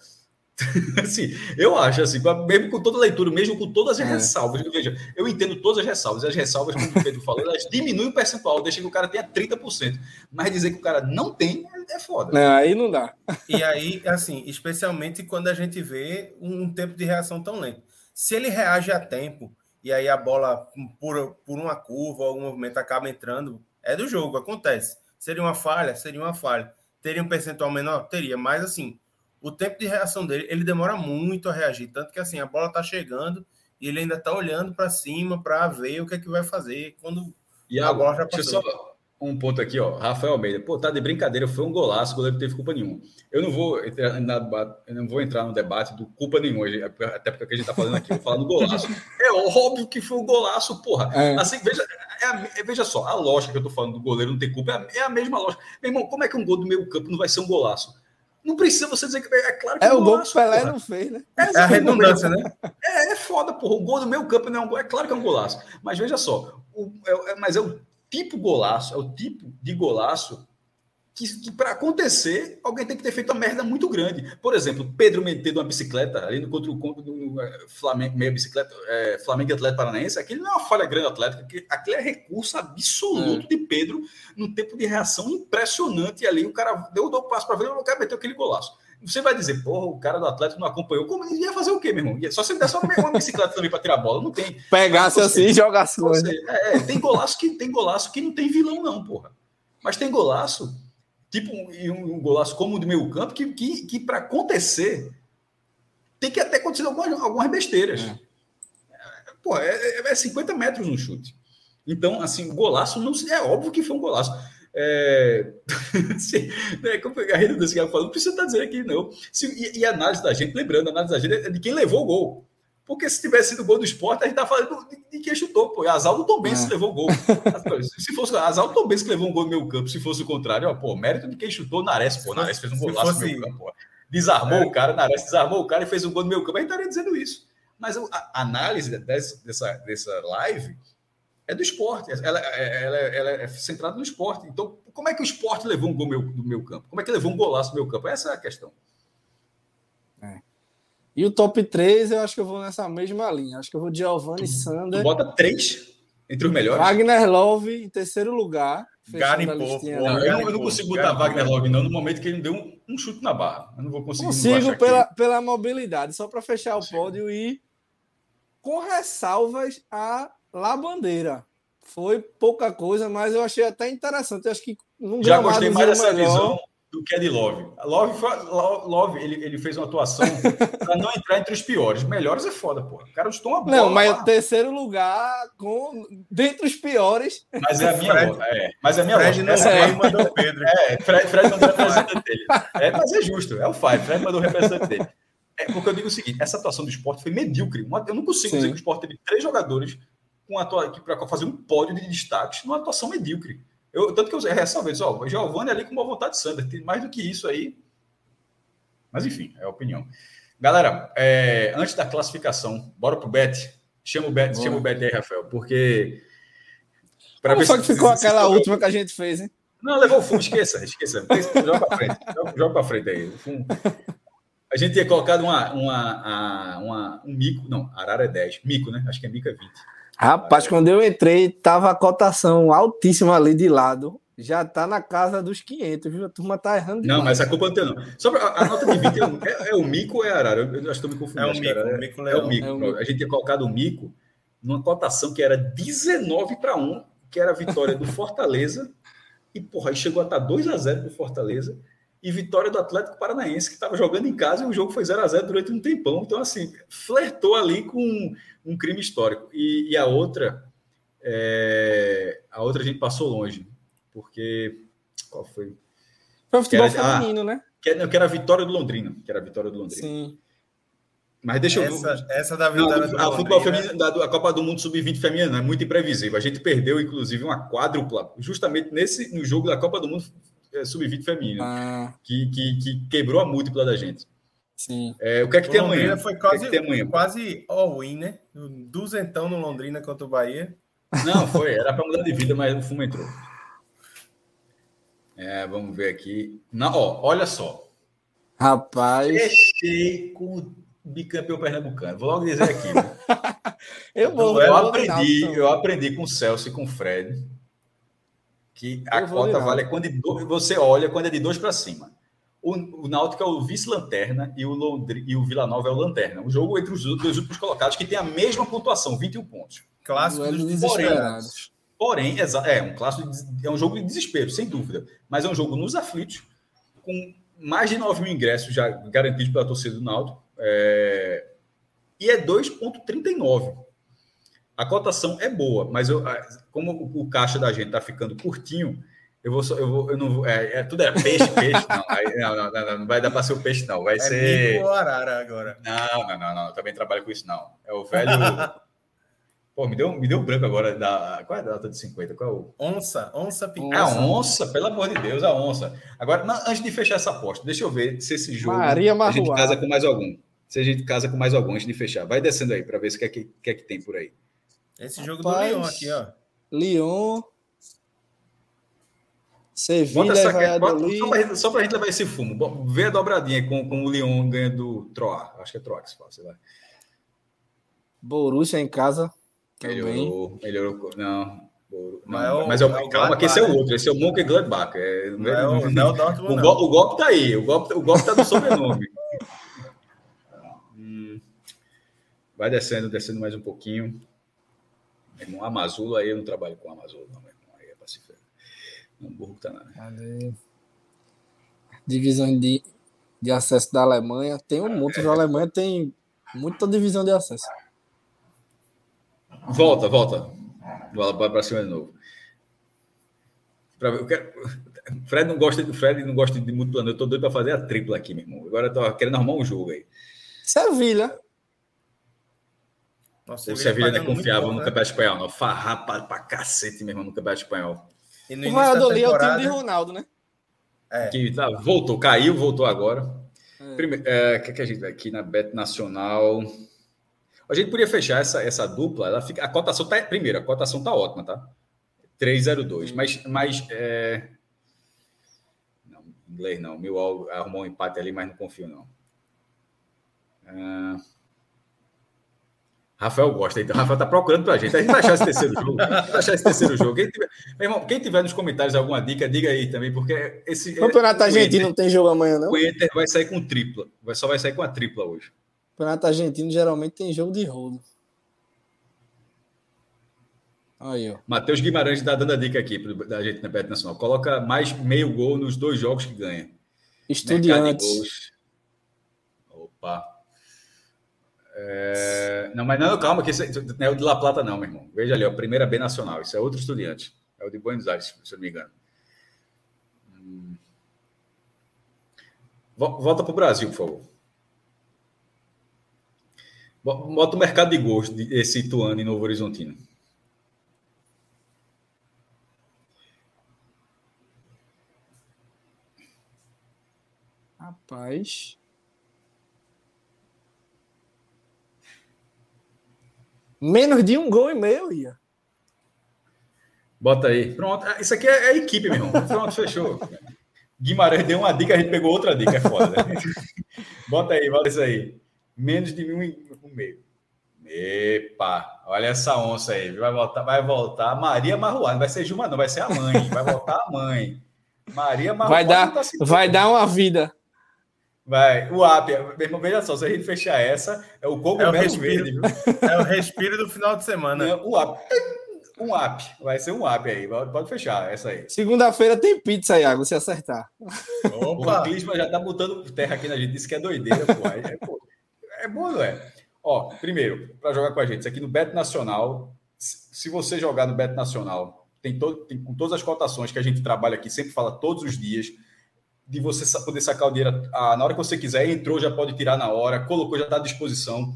assim, eu acho assim, mesmo com toda a leitura, mesmo com todas as é. ressalvas, veja, eu entendo todas as ressalvas, as ressalvas, como o Pedro falou, elas diminuem o percentual, deixa que o cara tenha 30%, mas dizer que o cara não tem é foda. Não, aí não dá. E aí, assim, especialmente quando a gente vê um tempo de reação tão lento. Se ele reage a tempo e aí a bola, por, por uma curva ou algum movimento, acaba entrando, é do jogo, acontece. Seria uma falha? Seria uma falha. Teria um percentual menor? Teria, mas assim o tempo de reação dele, ele demora muito a reagir. Tanto que assim, a bola tá chegando e ele ainda tá olhando para cima para ver o que é que vai fazer quando e a, a bola já passou. Só um ponto aqui, ó. Rafael Almeida, pô, tá de brincadeira, foi um golaço, o goleiro não teve culpa nenhuma. Eu não vou entrar, na, eu não vou entrar no debate do culpa nenhuma, até porque a gente tá falando aqui, vou falar do golaço. É óbvio que foi um golaço, porra. É. Assim, veja, é a, é, veja só, a lógica que eu tô falando do goleiro não ter culpa é a, é a mesma lógica. Meu irmão, como é que um gol do meio campo não vai ser um golaço? Não precisa você dizer que é claro que é o gol que o Pelé porra. não fez, né? É, é a redundância, né? É, é foda, porra. O gol do meu campo não é um gol. É claro que é um golaço. Mas veja só, o, é, é mas é o tipo golaço, é o tipo de golaço que, que para acontecer, alguém tem que ter feito uma merda muito grande. Por exemplo, Pedro metendo uma bicicleta ali no contra o é, Flamengo, meia bicicleta, é, Flamengo Atlético Paranaense, aquilo não é uma falha grande atlética, aquilo é recurso absoluto é. de Pedro no tempo de reação impressionante ali. O cara deu o passo para ver, o cara meteu aquele golaço. Você vai dizer, porra, o cara do Atlético não acompanhou. Como ele ia fazer o quê, meu irmão? Só se ele desse uma, bicicleta também para tirar a bola. Não tem. Pegasse você, assim e jogasse. Você, é, tem golaço que tem golaço que não tem vilão, não, porra. Mas tem golaço tipo um, um golaço como o do meio campo, que, que, que para acontecer tem que até acontecer algumas, algumas besteiras. É. Pô, é, é 50 é metros no chute. Então, assim, o golaço não é óbvio que foi um golaço. É, assim, né, como a redundância que ela falou, não precisa estar dizendo aqui, não. Se, e, e, a análise da gente, lembrando, a análise da gente é de quem levou o gol. Porque se tivesse sido gol do esporte, a gente tá falando de, de quem chutou, pô. Azal do Tom Benz é. levou o gol. se fosse Azal do Tom Benz que levou um gol no meu campo, se fosse o contrário, ó, pô, mérito de quem chutou Nares, pô. Nares fez um golaço fosse... no meu campo, pô. Desarmou é. o cara, Nares desarmou o cara e fez um gol no meu campo. A gente estaria dizendo isso. Mas a análise dessa, dessa, live é do esporte. Ela, ela, ela, é centrada no esporte. Então, como é que o esporte levou um gol meu, no meu campo? Como é que levou um golaço no meu campo? Essa é a questão. E o top 3, eu acho que eu vou nessa mesma linha. Acho que eu vou de Giovanni Sander. Tu bota três entre os melhores? Wagner Love em terceiro lugar. Garimpou. Eu, não, eu não consigo botar Wagner Love, não, no momento que ele deu um, um chute na barra. Eu não vou conseguir. Consigo pela, pela mobilidade, só para fechar o pódio e com ressalvas a La Bandeira. Foi pouca coisa, mas eu achei até interessante. Eu acho que num Já gostei mais dessa melhor, visão do que a de Love. Love, Love ele, ele fez uma atuação para não entrar entre os piores. Melhores é foda, pô. O cara estou uma bola. Não, mas o terceiro lugar com dentre os piores. Mas é a minha Fred, é, mas é a minha Fred não Essa é. mandou o Pedro. É, Fred, Fred mandou o representante dele. É, mas é justo, é o Five. Fred mandou o representante dele. É porque eu digo o seguinte: essa atuação do esporte foi medíocre. Eu não consigo Sim. dizer que o esporte teve três jogadores com para fazer um pódio de destaques numa atuação medíocre. Eu, tanto que eu ressalvei, ó, o Giovanni ali com uma vontade de Sander. Tem mais do que isso aí. Mas enfim, é a opinião. Galera, é, antes da classificação, bora pro Bet. Chama o Bet, chama o Bet aí, Rafael, porque. Para ver só que ficou se, aquela se, última que a gente fez, hein? Não, levou o fundo, esqueça, esqueça. Joga para frente, joga, joga para frente aí. A gente tinha colocado uma, uma, uma, um mico, não, Arara é 10, mico, né? Acho que é mico é 20. Rapaz, quando eu entrei, tava a cotação altíssima ali de lado. Já tá na casa dos 500, viu? A turma tá errando demais. Não, mas a culpa não tem, não. Só pra, a, nota de 20 é, é, é, o mico ou é a arara? Eu, eu acho que estou me confundindo. É o mico, é, o mico, é, o mico. É o mico. A gente tinha colocado o mico numa cotação que era 19 para 1, que era a vitória do Fortaleza. E, porra, aí chegou a estar 2 a 0 do Fortaleza e vitória do Atlético Paranaense, que estava jogando em casa e o jogo foi 0 a 0 durante um tempão. Então, assim, flertou ali com um crime histórico. E, e a outra, é, a outra a gente passou longe, porque. Qual foi? Foi o futebol era, feminino, ah, né? Que, que era a vitória do Londrina. Que era a vitória do Londrina. Sim. Mas deixa eu essa, essa da vitória não, a futebol feminino, da, a Copa do Mundo Sub-20 feminina é muito imprevisível. A gente perdeu, inclusive, uma quádrupla, justamente nesse no jogo da Copa do Mundo Sub-20 feminina, ah. que, que, que, quebrou a múltipla da gente. Sim. É, o que é que o tem Londrina amanhã? Foi quase, que é que amanhã? quase all-in, né? Duzentão no Londrina contra o Bahia. Não, foi. Era para mudar de vida, mas o fumo entrou. É, vamos ver aqui. Não, ó, olha só. Rapaz. Fechei com bicampeão pernambucano. Vou logo dizer aqui. eu vou. Eu, aprendi, eu aprendi com o Celso e com o Fred que a cota vale quando você olha quando é de dois para cima. O, o Náutico é o vice-lanterna e o Londri, e o Vila Nova é o lanterna. Um jogo entre os dois últimos colocados que tem a mesma pontuação, 21 pontos. Clássico dos desesperados. Porém, é um clássico, é um jogo de desespero, sem dúvida. Mas é um jogo nos aflitos, com mais de 9 mil ingressos já garantidos pela torcida do Náutico. É... E é 2,39. A cotação é boa, mas eu, como o caixa da gente está ficando curtinho, eu vou, eu vou, eu não vou, é, é, tudo é peixe, peixe, não, aí, não, não, não, não, vai dar para ser o peixe, não, vai é ser. arara agora. Não, não, não, não, eu também trabalho com isso, não. É o velho. Pô, me deu, me deu branco agora. Da, qual é a data de 50? Qual é o... Onça, onça pequena. A onça, pelo amor de Deus, a onça. Agora, não, antes de fechar essa aposta, deixa eu ver se esse jogo Maria a gente casa com mais algum. Se a gente casa com mais algum antes de fechar. Vai descendo aí para ver se o que, é que, que, é que tem por aí. Esse jogo Rapaz, do Lyon aqui, ó. Lyon. Sevilha, Só para a gente levar esse fumo. Vê a dobradinha com, com o Lyon ganhando do Troa. Acho que é Troa que se fala, sei lá. Borussia em casa. Melhorou, melhorou. Não. Mas, é o, mas é o, é calma, que esse é o outro. Esse é o Monk Gladbach. É, não é, o, não, o, o, o golpe tá aí. O golpe, o golpe tá no sobrenome. hum, vai descendo, descendo mais um pouquinho. Meu irmão, Amazulo, aí eu não trabalho com Amazulo, não, meu irmão. Aí é pra se ferrar. Não, burro tá nada. Divisão de, de acesso da Alemanha. Tem um monte. Da Alemanha tem muita divisão de acesso. Volta, volta. Bola para cima de novo. Pra eu quero... Fred não gosta de Fred não gosta de muito plano. Eu tô doido para fazer a tripla aqui, meu irmão. Agora eu tô querendo arrumar um jogo aí. Sevilha. Nossa, o Sevilha não é confiável no né? Campeonato Espanhol, não. Farrapa pra cacete, meu irmão, no Campeonato Espanhol. o Valladolid é o time de Ronaldo, né? É. Que tá, voltou, caiu, voltou agora. É. Primeiro, é, que, que a gente vai aqui na Bet Nacional? A gente podia fechar essa, essa dupla. Ela fica, a cotação tá. Primeiro, a cotação tá ótima, tá? 3,02. Mas, mas é... não, inglês não. Mil arrumou um empate ali, mas não confio, não. É... Rafael gosta, então Rafael tá procurando pra gente. A gente vai achar esse terceiro jogo. Vai achar esse terceiro jogo. Quem tiver, meu irmão, quem tiver nos comentários alguma dica, diga aí também, porque esse. Campeonato Argentino não tem jogo amanhã, não? O Inter vai sair com tripla. Vai, só vai sair com a tripla hoje. Campeonato argentino geralmente tem jogo de rolo. Aí, ó. Matheus Guimarães está dando a dica aqui da gente na Bet Nacional. Coloca mais meio gol nos dois jogos que ganha. Estudiantes. Opa. É... Não, mas não, calma, que esse não é o de La Plata, não, meu irmão. Veja ali, ó, primeira B Nacional. Isso é outro estudiante. É o de Buenos Aires, se eu não me engano. Hum. Volta para o Brasil, por favor. Bota o mercado de gols esse Ituano em Novo Horizontino. Rapaz. Menos de um gol e meio ia. Bota aí. Pronto. Ah, isso aqui é, é equipe, meu irmão. Pronto, fechou. Guimarães deu uma dica, a gente pegou outra dica. É foda, né? Bota aí, bota isso aí. Menos de um e meio. Epa, olha essa onça aí. Vai voltar, vai voltar Maria Marruá. Não vai ser Juma, não, vai ser a mãe. Vai voltar a mãe. Maria Marruá. Vai dar, tá vai dar uma vida. Vai, o app, meu irmão, veja só, se a gente fechar essa, é o cogumelo é o respiro, verde, viu? É o respiro do final de semana. É, o app. Um app, vai ser um app aí, pode fechar essa aí. Segunda-feira tem pizza, Iago, se acertar. Opa. O Clisma já tá botando terra aqui na gente, disse que é doideira, pô. É, pô. é bom, não é? Ó, primeiro, para jogar com a gente, isso aqui no Beto Nacional, se você jogar no Beto Nacional, tem, todo, tem com todas as cotações que a gente trabalha aqui, sempre fala todos os dias, de você poder sacar o dinheiro na hora que você quiser, entrou, já pode tirar na hora, colocou, já está à disposição.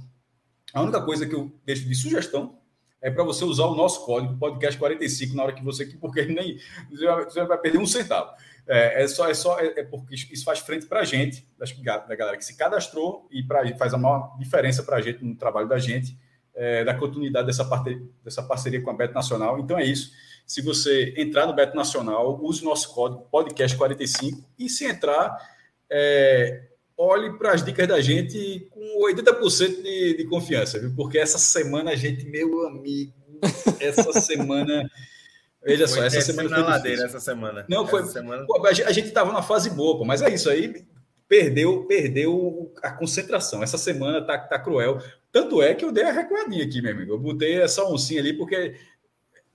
A única coisa que eu deixo de sugestão é para você usar o nosso código podcast 45 na hora que você porque nem você vai perder um centavo. É, é só é só é, é porque isso faz frente para a gente da galera que se cadastrou e para faz a maior diferença para a gente no trabalho da gente é, da continuidade dessa, parte, dessa parceria com a Beto Nacional. Então é isso. Se você entrar no Beto Nacional, use o nosso código podcast45 e se entrar, é, olhe para as dicas da gente com 80% de, de confiança, viu? Porque essa semana a gente, meu amigo, essa semana. Veja foi só, essa semana foi ladeira essa semana. Não, foi. Semana... Pô, a gente estava na fase boa, pô, mas é isso aí. Perdeu, perdeu a concentração. Essa semana tá, tá cruel. Tanto é que eu dei a recuadinha aqui, meu amigo. Eu botei essa oncinha ali, porque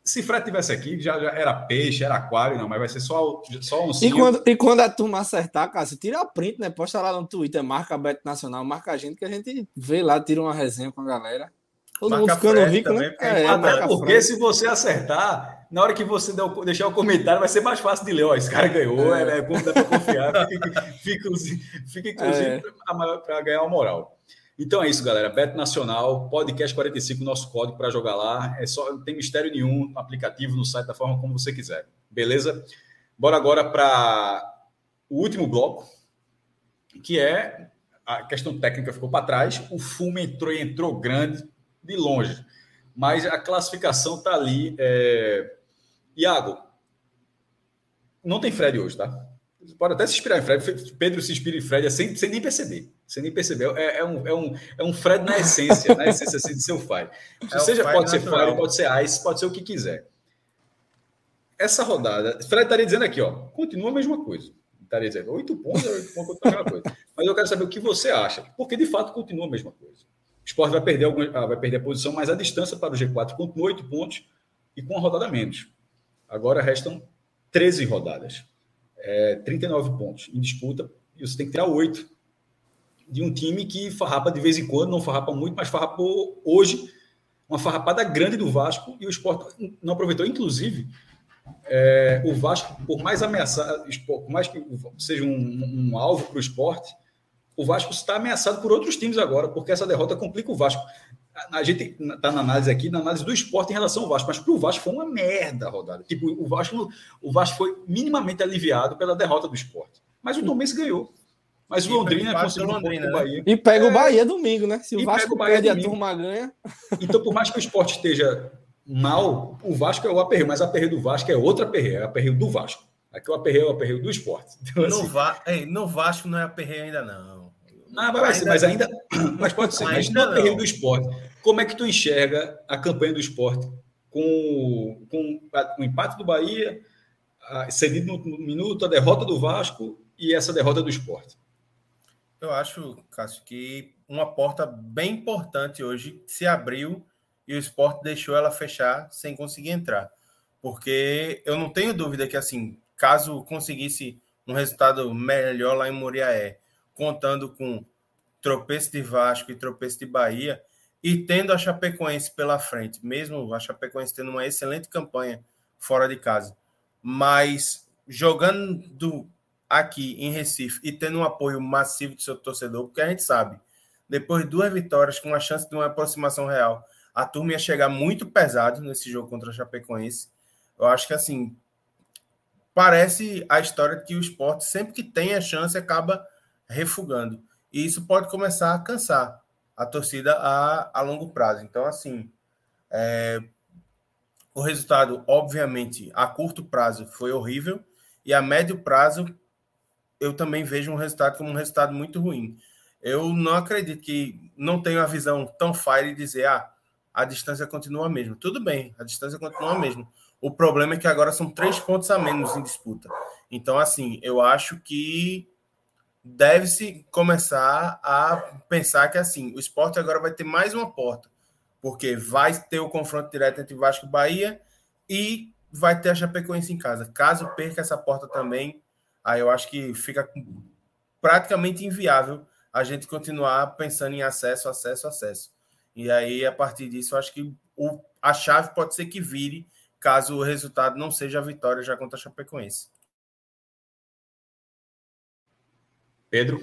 se Fred tivesse aqui, já, já, era peixe, era aquário, não, mas vai ser só, só oncinha. E quando, e quando a turma acertar, cara, você tira a print, né? Posta lá no Twitter, marca a Beto Nacional, marca a gente, que a gente vê lá, tira uma resenha com a galera. Todo marca mundo ficando rico, né? Porque é, até porque se você acertar, na hora que você deixar o comentário, vai ser mais fácil de ler. Ó, esse cara ganhou, é, é, é bom, dá para confiar. Fica, fica, fica inclusive, é. para ganhar uma moral. Então é isso, galera. Beto Nacional, podcast 45, nosso código para jogar lá. É só, não tem mistério nenhum no aplicativo, no site, da forma como você quiser. Beleza? Bora agora para o último bloco, que é a questão técnica ficou para trás. O fumo entrou e entrou grande de longe. Mas a classificação está ali. É... Iago, não tem Fred hoje, tá? Pode até se inspirar em Fred. Pedro se inspira em Fred sem, sem nem perceber. Sem nem perceber. É, é, um, é, um, é um Fred na essência, na essência assim, de seu Fire. É seja, pode ser Fire, pode ser Ice, pode ser o que quiser. Essa rodada, Fred estaria dizendo aqui, ó, continua a mesma coisa. Estaria dizendo, oito pontos, oito pontos, a mesma coisa. Mas eu quero saber o que você acha, porque de fato continua a mesma coisa. O Sport vai perder, ah, vai perder a posição, mas a distância para o G4 continua oito pontos e com uma rodada menos. Agora restam 13 rodadas é, 39 pontos em disputa, e você tem que tirar oito de um time que farrapa de vez em quando, não farrapa muito, mas farrapou hoje uma farrapada grande do Vasco e o Sport não aproveitou. Inclusive, é, o Vasco, por mais ameaçado, por mais que seja um, um alvo para o esporte, o Vasco está ameaçado por outros times agora, porque essa derrota complica o Vasco a gente está na análise aqui, na análise do esporte em relação ao Vasco, mas para o Vasco foi uma merda a rodada. Tipo, o Vasco, o Vasco foi minimamente aliviado pela derrota do esporte. Mas o Tombense ganhou. Mas o Londrina conseguiu Londrina, um né? Bahia. E pega é... o Bahia domingo, né? Se o Vasco perde, domingo. a turma ganha. Então, por mais que o esporte esteja mal, o Vasco é o aperreio, mas a aperreio do Vasco é outra aperreio, é a aperreio do Vasco. Aqui o aperreio é o aperreio do esporte. Então, no, assim... Va... Ei, no Vasco não é aperreio ainda, não. Não, mas, ainda, mas ainda. Mas pode ser. Mas no terreno do esporte, como é que tu enxerga a campanha do esporte com, com o empate do Bahia, cedido no minuto, a derrota do Vasco e essa derrota do esporte? Eu acho, Cássio, que uma porta bem importante hoje se abriu e o esporte deixou ela fechar sem conseguir entrar. Porque eu não tenho dúvida que, assim, caso conseguisse um resultado melhor lá em Moriaé, contando com tropeço de Vasco e tropeço de Bahia, e tendo a Chapecoense pela frente, mesmo a Chapecoense tendo uma excelente campanha fora de casa, mas jogando aqui em Recife e tendo um apoio massivo do seu torcedor, porque a gente sabe, depois de duas vitórias com a chance de uma aproximação real, a turma ia chegar muito pesado nesse jogo contra a Chapecoense. Eu acho que assim parece a história que o esporte sempre que tem a chance acaba refugando. E isso pode começar a cansar a torcida a, a longo prazo. Então, assim, é, o resultado, obviamente, a curto prazo foi horrível, e a médio prazo eu também vejo um resultado como um resultado muito ruim. Eu não acredito que não tenho a visão tão fire de dizer, ah, a distância continua a mesma. Tudo bem, a distância continua a mesma. O problema é que agora são três pontos a menos em disputa. Então, assim, eu acho que deve-se começar a pensar que assim, o esporte agora vai ter mais uma porta, porque vai ter o confronto direto entre Vasco e Bahia e vai ter a Chapecoense em casa. Caso perca essa porta também, aí eu acho que fica praticamente inviável a gente continuar pensando em acesso, acesso, acesso. E aí, a partir disso, eu acho que o, a chave pode ser que vire caso o resultado não seja a vitória já contra a Chapecoense. Pedro?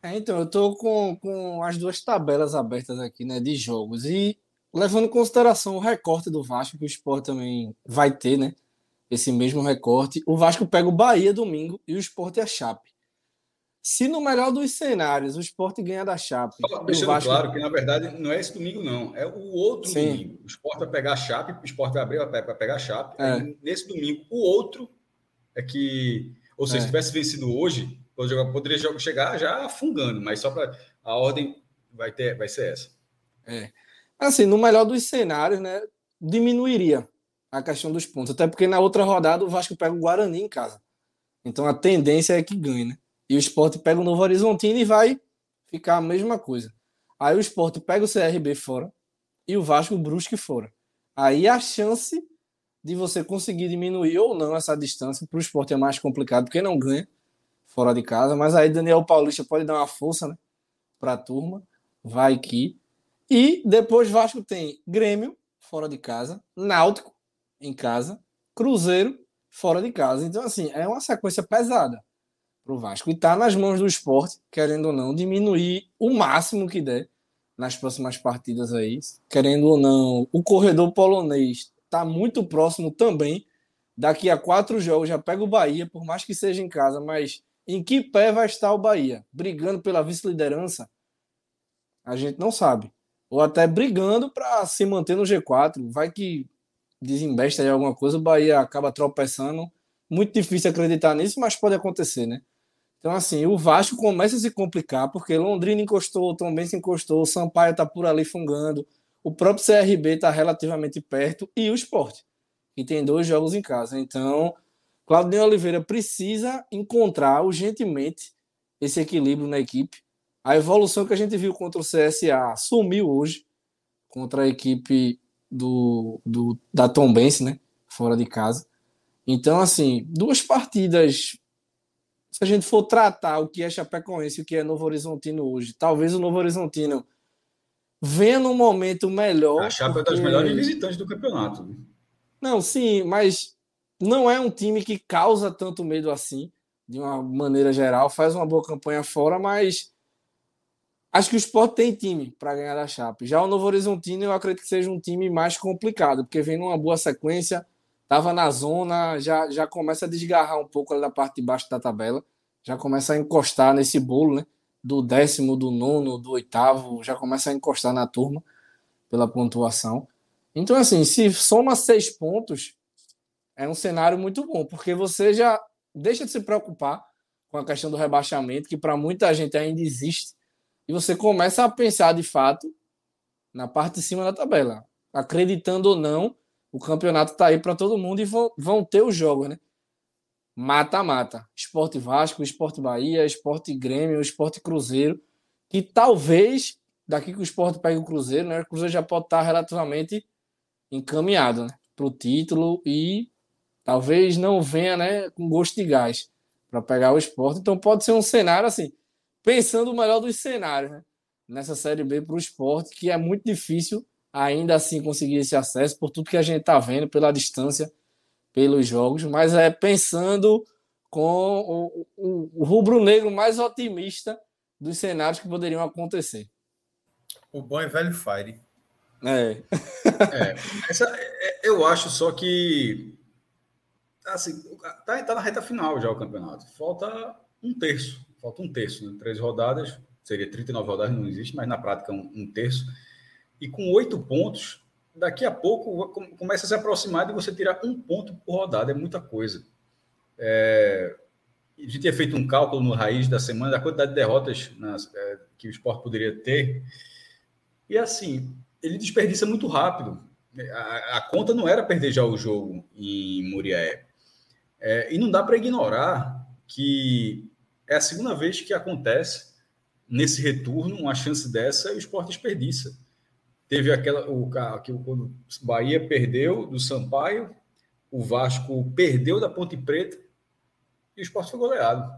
É, então, eu estou com, com as duas tabelas abertas aqui, né, de jogos. E levando em consideração o recorte do Vasco, que o Sport também vai ter, né? Esse mesmo recorte. O Vasco pega o Bahia domingo e o Sport é a Chape. Se no melhor dos cenários o Sport ganha da Chape. Deixando Vasco... claro que, na verdade, não é esse domingo, não. É o outro Sim. domingo. O Sport vai pegar a Chape, o Sport vai abrir, vai pegar a Chape. É. Nesse domingo, o outro é que. Ou seja, é. se tivesse vencido hoje, poderia chegar já afungando, mas só para. A ordem vai, ter, vai ser essa. É. Assim, no melhor dos cenários, né? Diminuiria a questão dos pontos. Até porque na outra rodada o Vasco pega o Guarani em casa. Então a tendência é que ganhe, né? E o Sport pega o Novo Horizontino e vai ficar a mesma coisa. Aí o Sport pega o CRB fora e o Vasco o Brusque fora. Aí a chance de você conseguir diminuir ou não essa distância para o Sport é mais complicado, porque não ganha fora de casa. Mas aí Daniel Paulista pode dar uma força né, para a turma. Vai aqui. E depois Vasco tem Grêmio fora de casa, Náutico em casa, Cruzeiro fora de casa. Então, assim, é uma sequência pesada para o Vasco. E está nas mãos do esporte, querendo ou não, diminuir o máximo que der nas próximas partidas aí. Querendo ou não, o corredor polonês está muito próximo também. Daqui a quatro jogos já pega o Bahia, por mais que seja em casa, mas em que pé vai estar o Bahia? Brigando pela vice-liderança? A gente não sabe. Ou até brigando para se manter no G4. Vai que desembesta de alguma coisa, o Bahia acaba tropeçando. Muito difícil acreditar nisso, mas pode acontecer, né? Então, assim, o Vasco começa a se complicar, porque Londrina encostou, também se encostou, o Sampaio tá por ali fungando, o próprio CRB tá relativamente perto e o Sport, que tem dois jogos em casa. Então, Claudinho Oliveira precisa encontrar urgentemente esse equilíbrio na equipe. A evolução que a gente viu contra o CSA sumiu hoje contra a equipe do, do da Tombense, né? Fora de casa. Então, assim, duas partidas se a gente for tratar o que é Chapecoense e o que é Novo Horizontino hoje, talvez o Novo Horizontino venha num momento melhor. A Chape porque... é das melhores visitantes do campeonato. Né? Não, sim, mas não é um time que causa tanto medo assim, de uma maneira geral. Faz uma boa campanha fora, mas acho que o Sport tem time para ganhar da Chape. Já o Novo Horizontino eu acredito que seja um time mais complicado, porque vem numa boa sequência estava na zona, já, já começa a desgarrar um pouco ali da parte de baixo da tabela, já começa a encostar nesse bolo, né? Do décimo, do nono, do oitavo, já começa a encostar na turma pela pontuação. Então, assim, se soma seis pontos, é um cenário muito bom, porque você já deixa de se preocupar com a questão do rebaixamento, que para muita gente ainda existe, e você começa a pensar de fato na parte de cima da tabela, acreditando ou não o campeonato está aí para todo mundo e vão, vão ter os jogos, né? Mata-mata. Esporte Vasco, Esporte Bahia, Esporte Grêmio, Esporte Cruzeiro, que talvez, daqui que o Esporte pegue o Cruzeiro, né? O Cruzeiro já pode estar tá relativamente encaminhado né? para o título e talvez não venha né, com gosto de gás para pegar o esporte. Então pode ser um cenário assim, pensando o melhor dos cenários, né? Nessa Série B para o esporte, que é muito difícil ainda assim conseguir esse acesso por tudo que a gente está vendo, pela distância, pelos jogos, mas é pensando com o, o, o rubro-negro mais otimista dos cenários que poderiam acontecer. O bom é velho Fire. É. é, essa, é, eu acho só que assim, tá, tá na reta final já o campeonato. Falta um terço. Falta um terço, né? Três rodadas, seria 39 rodadas, não existe, mas na prática um, um terço. E com oito pontos, daqui a pouco começa a se aproximar de você tirar um ponto por rodada, é muita coisa. É, a gente tinha feito um cálculo no raiz da semana da quantidade de derrotas nas, é, que o esporte poderia ter. E assim, ele desperdiça muito rápido. A, a conta não era perder já o jogo em Muriaé. É, e não dá para ignorar que é a segunda vez que acontece nesse retorno uma chance dessa e o esporte desperdiça. Teve aquela o que quando o Bahia perdeu do Sampaio, o Vasco perdeu da Ponte Preta e o Sport foi goleado.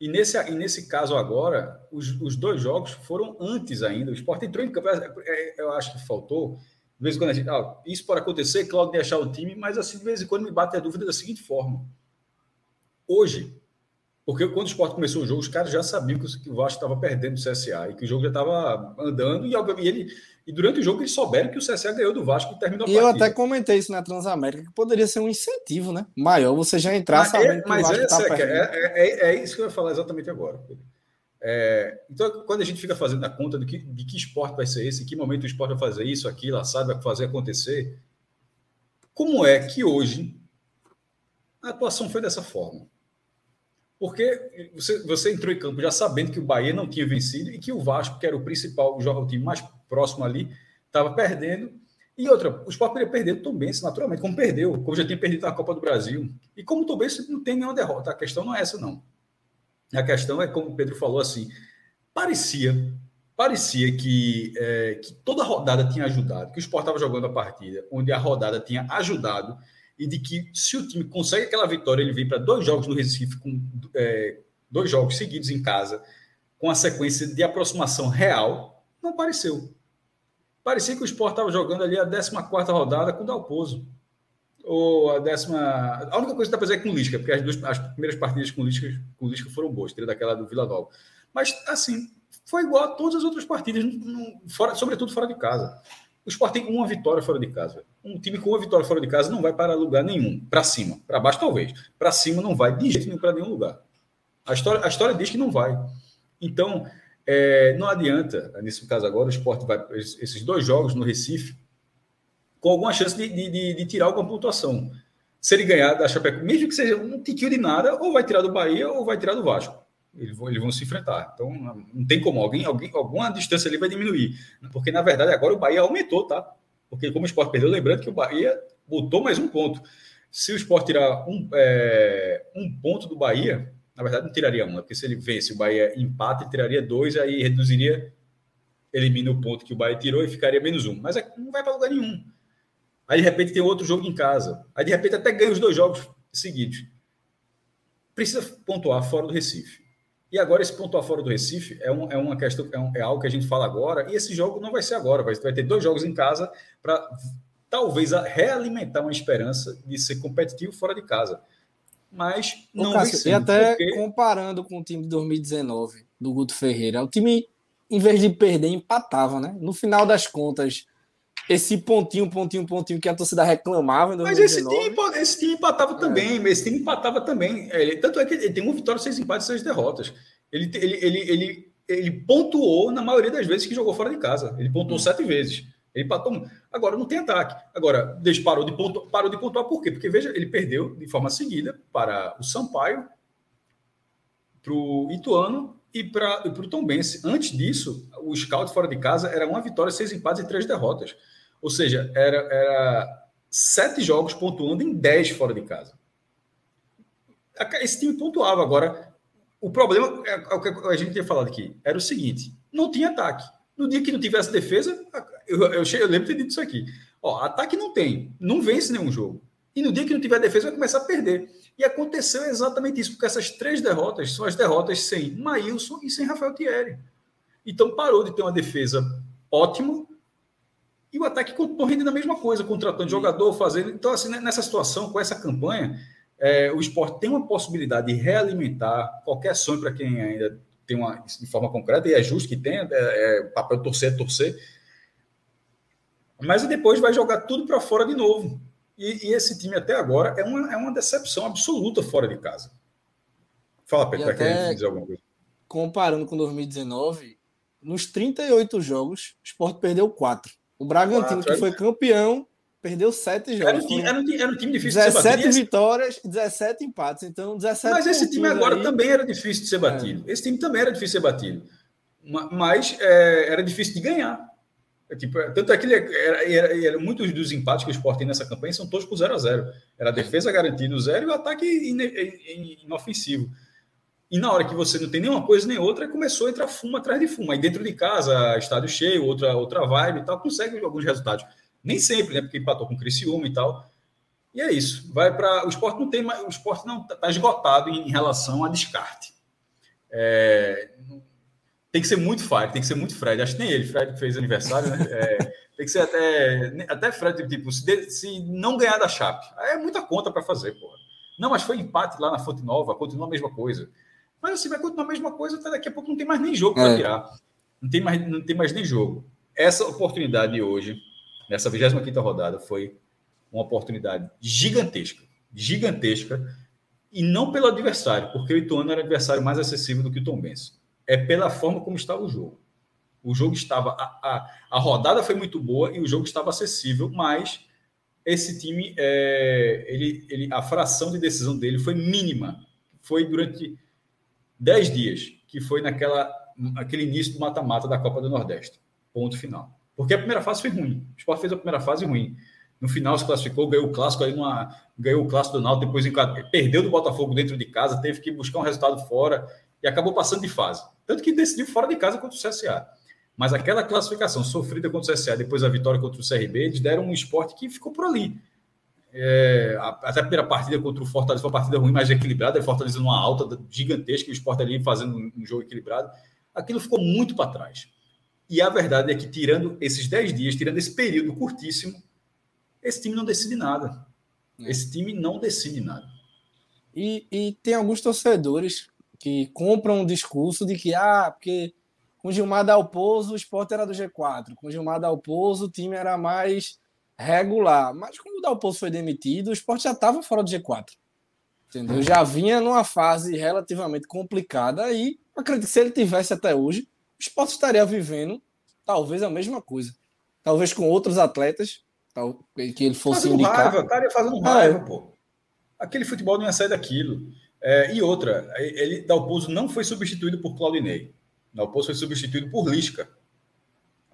E nesse, e nesse caso agora, os, os dois jogos foram antes ainda. O Sport entrou em campo. É, é, eu acho que faltou. De vez em quando a gente. Ah, isso pode acontecer, Claudio deixar o time, mas assim, de vez em quando me bate a dúvida da seguinte forma. Hoje, Porque quando o esporte começou o jogo, os caras já sabiam que o Vasco estava perdendo o CSA e que o jogo já estava andando. E, e, ele, e durante o jogo eles souberam que o CSA ganhou do Vasco e terminou a E partida. eu até comentei isso na Transamérica, que poderia ser um incentivo né? maior você já entrar mas sabendo é, que o Vasco está é, perdendo. É, é, é, isso que eu ia falar exatamente agora. É, então, quando a gente fica fazendo a conta de que, de que esporte vai ser esse, em que momento o esporte vai fazer isso, aquilo, sabe, vai fazer acontecer, como é que hoje a atuação foi dessa forma? Porque você, você entrou em campo já sabendo que o Bahia não tinha vencido e que o Vasco, que era o principal, o time mais próximo ali, estava perdendo. E outra, o Sport poderia perder Benz, naturalmente, como perdeu, como já tinha perdido na Copa do Brasil. E como Benz não tem nenhuma derrota, a questão não é essa, não. A questão é, como o Pedro falou assim, parecia parecia que, é, que toda a rodada tinha ajudado, que o Sport estava jogando a partida, onde a rodada tinha ajudado e de que se o time consegue aquela vitória, ele vem para dois jogos no Recife, com é, dois jogos seguidos em casa, com a sequência de aproximação real, não pareceu. Parecia que o Sport estava jogando ali a 14 rodada com o Dalpozo. Ou a décima. A única coisa que dá para fazer é com Lisca, porque as, duas, as primeiras partidas com Lisca, com Lisca foram boas, teria daquela do Vila Nova. Mas, assim, foi igual a todas as outras partidas, fora, sobretudo fora de casa. O Sport tem uma vitória fora de casa. Um time com uma vitória fora de casa não vai para lugar nenhum. Para cima. Para baixo, talvez. Para cima não vai de jeito nenhum para nenhum lugar. A história, a história diz que não vai. Então, é, não adianta, nesse caso agora, o Sport vai esses dois jogos no Recife com alguma chance de, de, de tirar alguma pontuação. Se ele ganhar da Chapecoense, mesmo que seja um tiquinho de nada, ou vai tirar do Bahia ou vai tirar do Vasco. Eles vão, eles vão se enfrentar. Então, não tem como. Alguém, alguém, alguma distância ali vai diminuir. Porque, na verdade, agora o Bahia aumentou, tá? Porque, como o Sport perdeu, lembrando que o Bahia botou mais um ponto. Se o Sport tirar um, é, um ponto do Bahia, na verdade, não tiraria um, porque se ele vence o Bahia empata, ele tiraria dois, aí reduziria, elimina o ponto que o Bahia tirou e ficaria menos um. Mas é, não vai para lugar nenhum. Aí, de repente, tem outro jogo em casa. Aí, de repente, até ganha os dois jogos seguidos. Precisa pontuar fora do Recife. E agora esse ponto fora do Recife é, um, é uma questão, é, um, é, algo que a gente fala agora, e esse jogo não vai ser agora, vai, vai ter dois jogos em casa para talvez realimentar uma esperança de ser competitivo fora de casa. Mas não Cássio, ser, E até porque... comparando com o time de 2019 do Guto Ferreira, o time, em vez de perder, empatava, né? No final das contas, esse pontinho, pontinho, pontinho que a torcida reclamava. Mas esse time, esse time empatava é. também, esse time empatava também. Ele, tanto é que ele tem uma vitória, seis empates, seis derrotas. Ele, ele, ele, ele, ele pontuou na maioria das vezes que jogou fora de casa. Ele pontuou hum. sete vezes. Ele empatou. Agora não tem ataque. Agora, parou de, pontuar, parou de pontuar por quê? Porque, veja, ele perdeu de forma seguida para o Sampaio, para o Ituano e para o Tom Bense. Antes disso, o scout fora de casa era uma vitória, seis empates e três derrotas. Ou seja, era, era sete jogos pontuando em dez fora de casa. Esse time pontuava. Agora, o problema, é, é o que a gente tinha falado aqui, era o seguinte: não tinha ataque. No dia que não tivesse defesa, eu, eu, eu lembro de ter dito isso aqui. Ó, ataque não tem, não vence nenhum jogo. E no dia que não tiver defesa, vai começar a perder. E aconteceu exatamente isso, porque essas três derrotas são as derrotas sem Maílson e sem Rafael Thierry. Então parou de ter uma defesa ótima e o ataque continuou rendendo a mesma coisa, contratando jogador, fazendo. Então, assim, né, nessa situação, com essa campanha, é, o esporte tem uma possibilidade de realimentar qualquer sonho para quem ainda tem uma de forma concreta, e é justo que tenha, é, é papel torcer, torcer. Mas depois vai jogar tudo para fora de novo. E, e, esse time até agora é uma, é uma decepção absoluta fora de casa. Fala, Pedro, está querendo dizer alguma coisa? Comparando com 2019, nos 38 jogos, o Sport perdeu 4. O Bragantino, que foi campeão, perdeu sete jogos. Era um time, era um time, era um time difícil 17 de ser vitórias, 17 empates. Então, 17 Mas esse time agora aí... também era difícil de ser batido. É. Esse time também era difícil de ser batido. Mas é, era difícil de ganhar. É, tipo, é, tanto é que ele era, era, era, muitos dos empates que o Sport tem nessa campanha são todos por 0 a 0 Era a defesa garantida zero e o ataque inofensivo. E na hora que você não tem nenhuma coisa nem outra, começou a entrar fumo atrás de fumo. Aí dentro de casa, estádio cheio, outra, outra vibe e tal, consegue alguns resultados. Nem sempre, né? Porque empatou com o Criciúma e tal. E é isso. Vai para o esporte não tem o esporte não está esgotado em, relação a descarte. É, tem que ser muito Fire, tem que ser muito Fred. Acho que nem ele, Fred fez aniversário, né? É, tem que ser até até Fred tipo se, se não ganhar da Chape, é muita conta para fazer, porra. Não, mas foi empate lá na Fonte Nova, continua a mesma coisa. Mas assim, vai continuar a mesma coisa, até daqui a pouco não tem mais nem jogo para é. tirar. Não tem, mais, não tem mais nem jogo. Essa oportunidade hoje, nessa 25 rodada, foi uma oportunidade gigantesca. Gigantesca. E não pelo adversário, porque o Ituano era adversário mais acessível do que o Tom Benz. É pela forma como estava o jogo. O jogo estava. A, a, a rodada foi muito boa e o jogo estava acessível, mas esse time, é, ele, ele, a fração de decisão dele foi mínima. Foi durante 10 dias, que foi naquela aquele início do mata-mata da Copa do Nordeste. Ponto final. Porque a primeira fase foi ruim. O Sport fez a primeira fase ruim. No final se classificou, ganhou o clássico aí numa, ganhou o clássico do Náutico, depois perdeu do Botafogo dentro de casa, teve que buscar um resultado fora e acabou passando de fase. Tanto que decidiu fora de casa contra o CSA. Mas aquela classificação sofrida contra o CSA, depois a vitória contra o CRB, eles deram um esporte que ficou por ali. É, até a primeira partida contra o Fortaleza foi uma partida ruim, mas equilibrada. O Fortaleza numa alta gigantesca e o esporte ali fazendo um jogo equilibrado. Aquilo ficou muito para trás. E a verdade é que, tirando esses 10 dias, tirando esse período curtíssimo, esse time não decide nada. É. Esse time não decide nada. E, e tem alguns torcedores que compram um discurso de que, ah, porque com Gilmar Dalpozo o esporte era do G4, com Gilmar Dalpozo o time era mais regular. Mas quando o Dalpozo foi demitido, o esporte já estava fora do G4. Entendeu? Já vinha numa fase relativamente complicada e acredito que se ele tivesse até hoje, o esporte estaria vivendo talvez a mesma coisa. Talvez com outros atletas que ele fosse fazendo indicar. Raiva, o cara ia fazendo raiva, é. pô. Aquele futebol não ia sair daquilo. É, e outra, ele, Dalpozo não foi substituído por Claudinei. Dalpozo foi substituído por Lisca.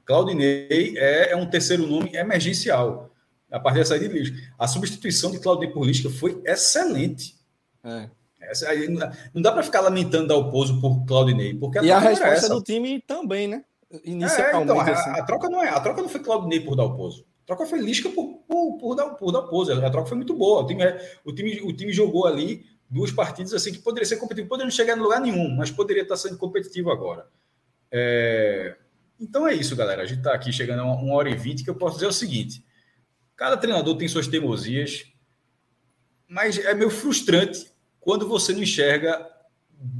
Claudinei é, é um terceiro nome emergencial. A partir da saída de Lisca. A substituição de Claudinei por Lisca foi excelente. É. Essa, aí, não dá para ficar lamentando Dalpozo por Claudinei, porque a e a resposta do time também, né? Inicialmente. É, então, a, assim. a, troca não é, a troca não foi Claudinei por Dalpozo. A troca foi Lisca por, por, por, por Dalpozo. A troca foi muito boa. O time, é, o time, o time jogou ali duas partidas assim que poderia ser competitivo, poderia não chegar em lugar nenhum, mas poderia estar sendo competitivo agora. É... Então é isso, galera. A gente está aqui chegando a uma hora e vinte que eu posso dizer o seguinte: cada treinador tem suas teimosias, mas é meio frustrante quando você não enxerga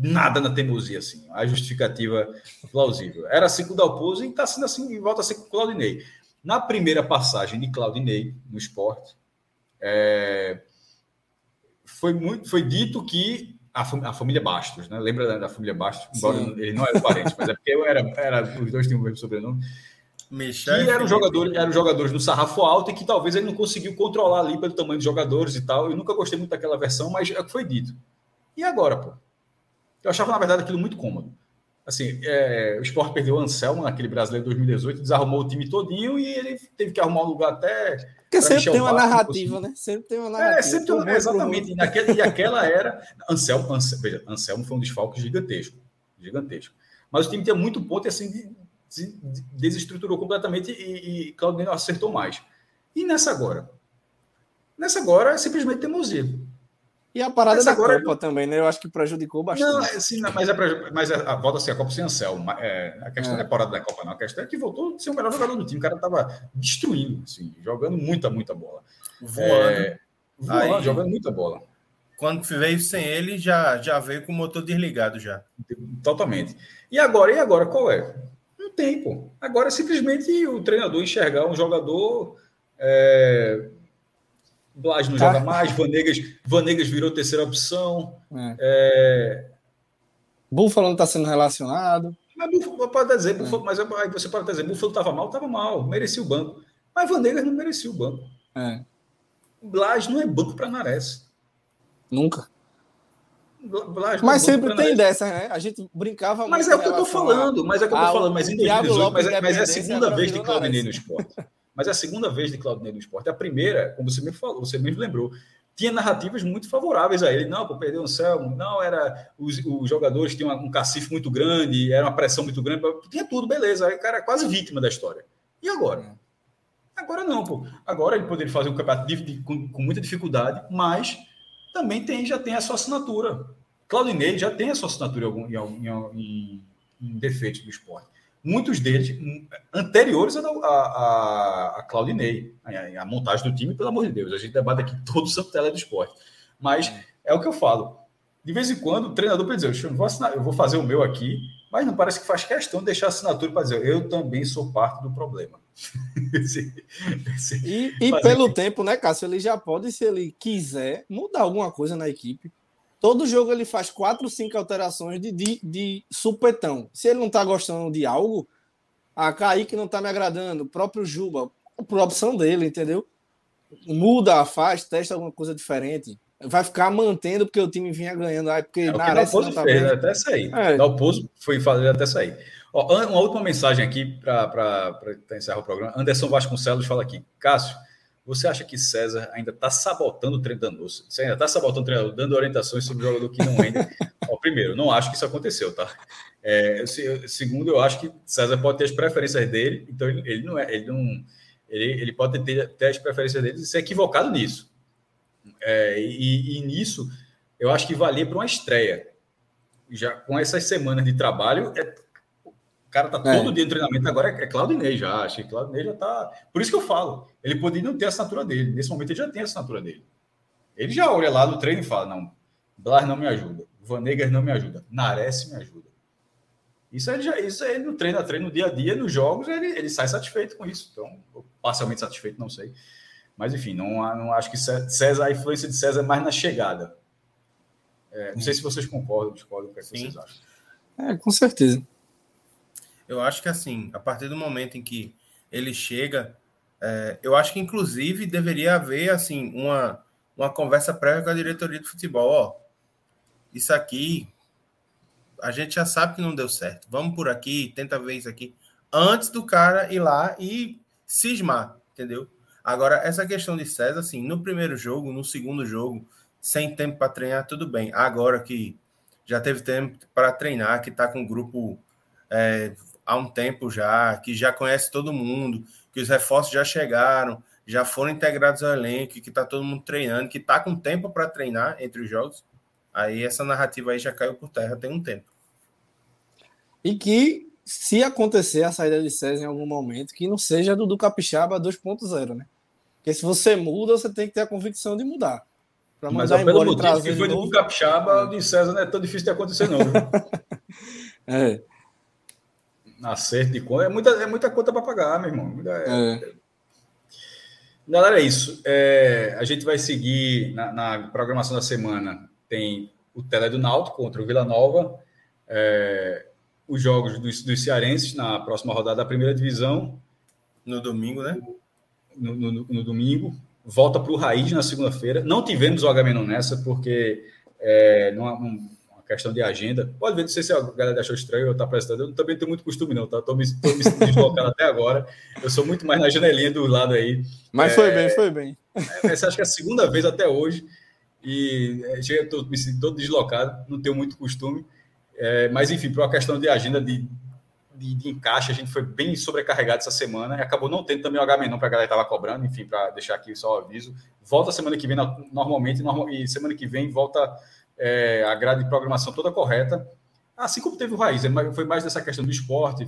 nada na teimosia, assim, a justificativa plausível. Era assim com o Dalpozo e está sendo assim e volta a ser com o Claudinei. Na primeira passagem de Claudinei no esporte, é, foi, muito, foi dito que a, a, família Bastos, né? Lembra da, da família Bastos? Embora Sim. ele não era parente, mas é porque eu era, era, os dois tinham o mesmo sobrenome. Michel que eram jogadores, eram jogadores do sarrafo alto e que talvez ele não conseguiu controlar ali pelo tamanho dos jogadores e tal. Eu nunca gostei muito daquela versão, mas é o que foi dito. E agora, pô? Eu achava, na verdade, aquilo muito cômodo. Assim, é, o Sport perdeu o Anselmo naquele brasileiro de 2018, desarrumou o time todinho e ele teve que arrumar um lugar até. Porque sempre tem uma narrativa, né? Sempre tem uma narrativa. É, sempre tem uma, exatamente. E, naquele, e aquela era. Anselmo, Anselmo, veja, Anselmo foi um desfalque gigantesco. Gigantesco. Mas o time tinha muito ponto e assim de, se desestruturou completamente e, e Claudinei acertou mais. E nessa agora? Nessa agora é simplesmente teimosia. E a parada da agora... Copa também, né? Eu acho que prejudicou bastante. Não, é, sim, mas, é pra, mas é, a, volta a ser a Copa sem Anselmo. É, a questão é. não é parada da Copa, não. A questão é que voltou a ser o melhor jogador do time. O cara estava destruindo, assim, jogando muita, muita bola. Voando. É, voando, Aí, jogando muita bola. Quando veio sem ele, já, já veio com o motor desligado já. Totalmente. E agora, e agora, qual é? Não tem, pô. Agora é simplesmente o treinador enxergar um jogador é, Blas não tá. joga mais, Vanegas, Vanegas virou terceira opção. É. É... Buffalo não está sendo relacionado. Mas Buffalo pode dizer, é. Buffalo, mas aí você pode dizer, Buffalo estava mal, estava mal, merecia o banco. Mas Vanegas não merecia o banco. É. Blas não é banco para Nares. Nunca. Blas mas é sempre tem dessa, né? A gente brincava Mas é o que eu tô falando, mas é o que eu tô falando, mas em 2018, mas, é, mas é a segunda vez de Claudinei no esporte mas é a segunda vez de Claudinei no esporte. A primeira, como você me falou, você mesmo lembrou, tinha narrativas muito favoráveis a ele. Não, pô, perdeu o Anselmo, não, era os, os jogadores tinham um cacife muito grande, era uma pressão muito grande, tinha tudo, beleza. Aí o cara é quase vítima da história. E agora? Agora não, pô. Agora ele poderia fazer um campeonato de, de, com, com, muita dificuldade, mas também tem, já tem a sua assinatura. Claudinei já tem a sua assinatura em, em, em, em defeitos do esporte muitos deles anteriores a, a, a Claudinei, a, a, montagem do time, pelo amor de Deus. A gente debate aqui todo o santo tele do esporte. Mas é o que eu falo. De vez em quando, o treinador pode dizer: eu vou, assinar, eu vou fazer o meu aqui, mas não parece que faz questão de deixar a assinatura para dizer: eu também sou parte do problema. esse, esse, e, e pelo tempo, né, Cássio? Ele já pode, se ele quiser, mudar alguma coisa na equipe. Todo jogo ele faz quatro, cinco alterações de, de, de supetão. Se ele não tá gostando de algo, a Kaique não tá me agradando, o próprio Juba, por opção dele, entendeu? Muda, faz, testa alguma coisa diferente. Vai ficar mantendo porque o time vinha ganhando. Aí, porque é, na Nares não tá fez, até sair. É. Dalpozo foi fazer até sair. Ó, uma última mensagem aqui para encerrar o programa. Anderson Vasconcelos fala aqui. Cássio, você acha que César ainda está sabotando o treino Nossa? Você ainda está sabotando o treinador, dando orientações sobre o jogador que não rende? Ó, primeiro, não acho que isso aconteceu, tá? É, segundo, eu acho que César pode ter as preferências dele, então ele, ele não é, ele não, ele, ele pode ter, ter, as preferências dele e ser equivocado nisso. É, e, e, nisso, eu acho que valia para uma estreia. Já com essas semanas de trabalho, é, o cara tá todo é. dia em treinamento, agora é, é Claudinei já, acho que Claudinei já tá. Por isso que eu falo, ele poderia não ter a assinatura dele. Nesse momento ele já tem a assinatura dele. Ele já olha lá no treino e fala: não, Blas não me ajuda, Vanegas não me ajuda, Nares me ajuda. Isso ele, já, isso ele no treino a treino, no dia a dia, nos jogos, ele, ele sai satisfeito com isso. Então, parcialmente satisfeito, não sei. Mas, enfim, não, não acho que César, a influência de César é mais na chegada. É, não sei se vocês concordam, discordam, o que, é que vocês acham. É, com certeza. Eu acho que assim, a partir do momento em que ele chega, é, eu acho que inclusive deveria haver assim uma, uma conversa prévia com a diretoria de futebol. Ó, isso aqui a gente já sabe que não deu certo. Vamos por aqui, tenta ver isso aqui antes do cara ir lá e cismar, entendeu? Agora essa questão de César, assim, no primeiro jogo, no segundo jogo, sem tempo para treinar, tudo bem. Agora que já teve tempo para treinar, que está com o grupo é, há um tempo já, que já conhece todo mundo, que os reforços já chegaram, já foram integrados ao elenco, que está todo mundo treinando, que está com tempo para treinar entre os jogos, aí essa narrativa aí já caiu por terra tem um tempo. E que, se acontecer a saída de César em algum momento, que não seja do, do Capixaba 2.0, né? Porque se você muda, você tem que ter a convicção de mudar. Mas pelo motivo que foi do Capixaba, o de César não é tão difícil de acontecer, não. é acerto de conta. É muita, é muita conta para pagar, meu irmão. É, é. Galera, é isso. É, a gente vai seguir na, na, programação da semana. Tem o Tele do Náutico contra o Vila Nova. É, os jogos dos, dos cearenses na próxima rodada da primeira divisão. No domingo, né? No, no, no domingo. Volta para o Raiz na segunda-feira. Não tivemos o Agamenon nessa, porque é, não, não questão de agenda. Pode ver, não sei se a galera achou estranho eu estar apresentando. Eu também tenho muito costume, não, tá? Estou me, tô me deslocando até agora. Eu sou muito mais na janelinha do lado aí. Mas é, foi bem, foi bem. É, essa acho que é a segunda vez até hoje. E é, chega, tô, me sinto todo deslocado, não tenho muito costume. É, mas, enfim, para uma questão de agenda de, de, de, encaixe, a gente foi bem sobrecarregado essa semana e acabou não tendo também o H-Menon para a galera que estava cobrando, enfim, para deixar aqui só o aviso. Volta semana que vem normalmente, normal, e semana que vem volta é, a grade de programação toda correta, assim como teve o Raiz, foi mais dessa questão do esporte,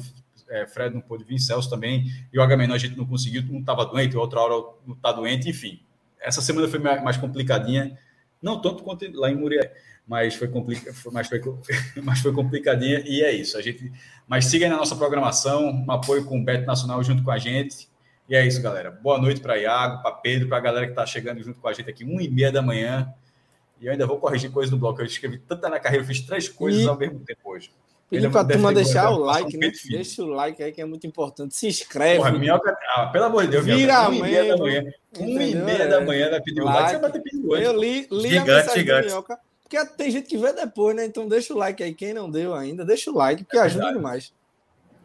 é, Fred não pôde vir, Celso também, e o Agamenon a gente não conseguiu, um estava doente, outra hora não está doente, enfim. Essa semana foi mais complicadinha, não tanto quanto lá em Muriel, mas foi, complica, mas, foi, mas foi complicadinha, e é isso. A gente, mas siga aí na nossa programação, um apoio com o Beto Nacional junto com a gente, e é isso, galera. Boa noite para Iago, para Pedro, para a galera que está chegando junto com a gente aqui, uma e meia da manhã. E eu ainda vou corrigir coisas no bloco. Eu escrevi tanta na carreira, eu fiz três coisas e... ao mesmo tempo hoje. Pedir para a turma deixar o like, né? Deixa o like aí que é muito importante. Se inscreve. Porra, minhoca, ah, pelo amor de Deus, Vira uma e meia da manhã. Uma e meia da manhã vai pedir o like. Você vai ter pedido antes. Eu li, li gigante, a mensagem gigante. minhoca. Porque tem gente que vê depois, né? Então deixa o like aí. Quem não deu ainda, deixa o like, porque é ajuda demais.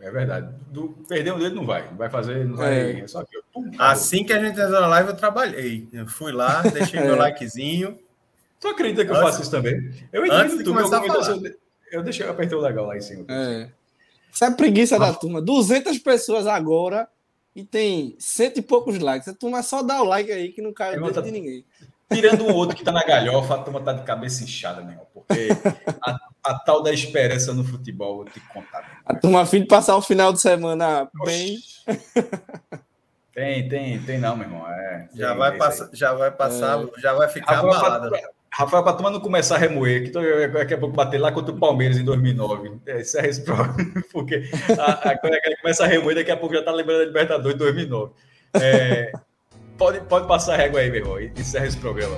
É verdade. Do, perder um dedo não vai. Vai fazer. Não vai, é. é só que eu, assim que a gente entrou na live, eu trabalhei. Eu fui lá, deixei meu likezinho. Tu acredita que eu faço isso também? Eu entrei no YouTube, eu, eu deixei, eu apertei o legal lá em cima. É. Isso é preguiça da turma. 200 pessoas agora e tem cento e poucos likes. A turma só dá o like aí que não cai dedo de ninguém. Tirando o outro que tá na galhofa, a turma tá de cabeça inchada, né? Porque a, a, tal da esperança no futebol, eu te contar. A turma a fim de passar o final de semana bem. Tem, tem, tem não, meu irmão. É, já, tem, vai passar, já vai passar, é. já vai ficar Agora, abalado. Rafael, para turma não começar a remoer, que daqui a pouco bater lá contra o Palmeiras em 2009. É, isso é esse porque a, a, quando a começa a remoer, daqui a pouco já está lembrando da Libertadores de 2009. É, pode, pode passar a régua aí, meu irmão, e encerra esse programa.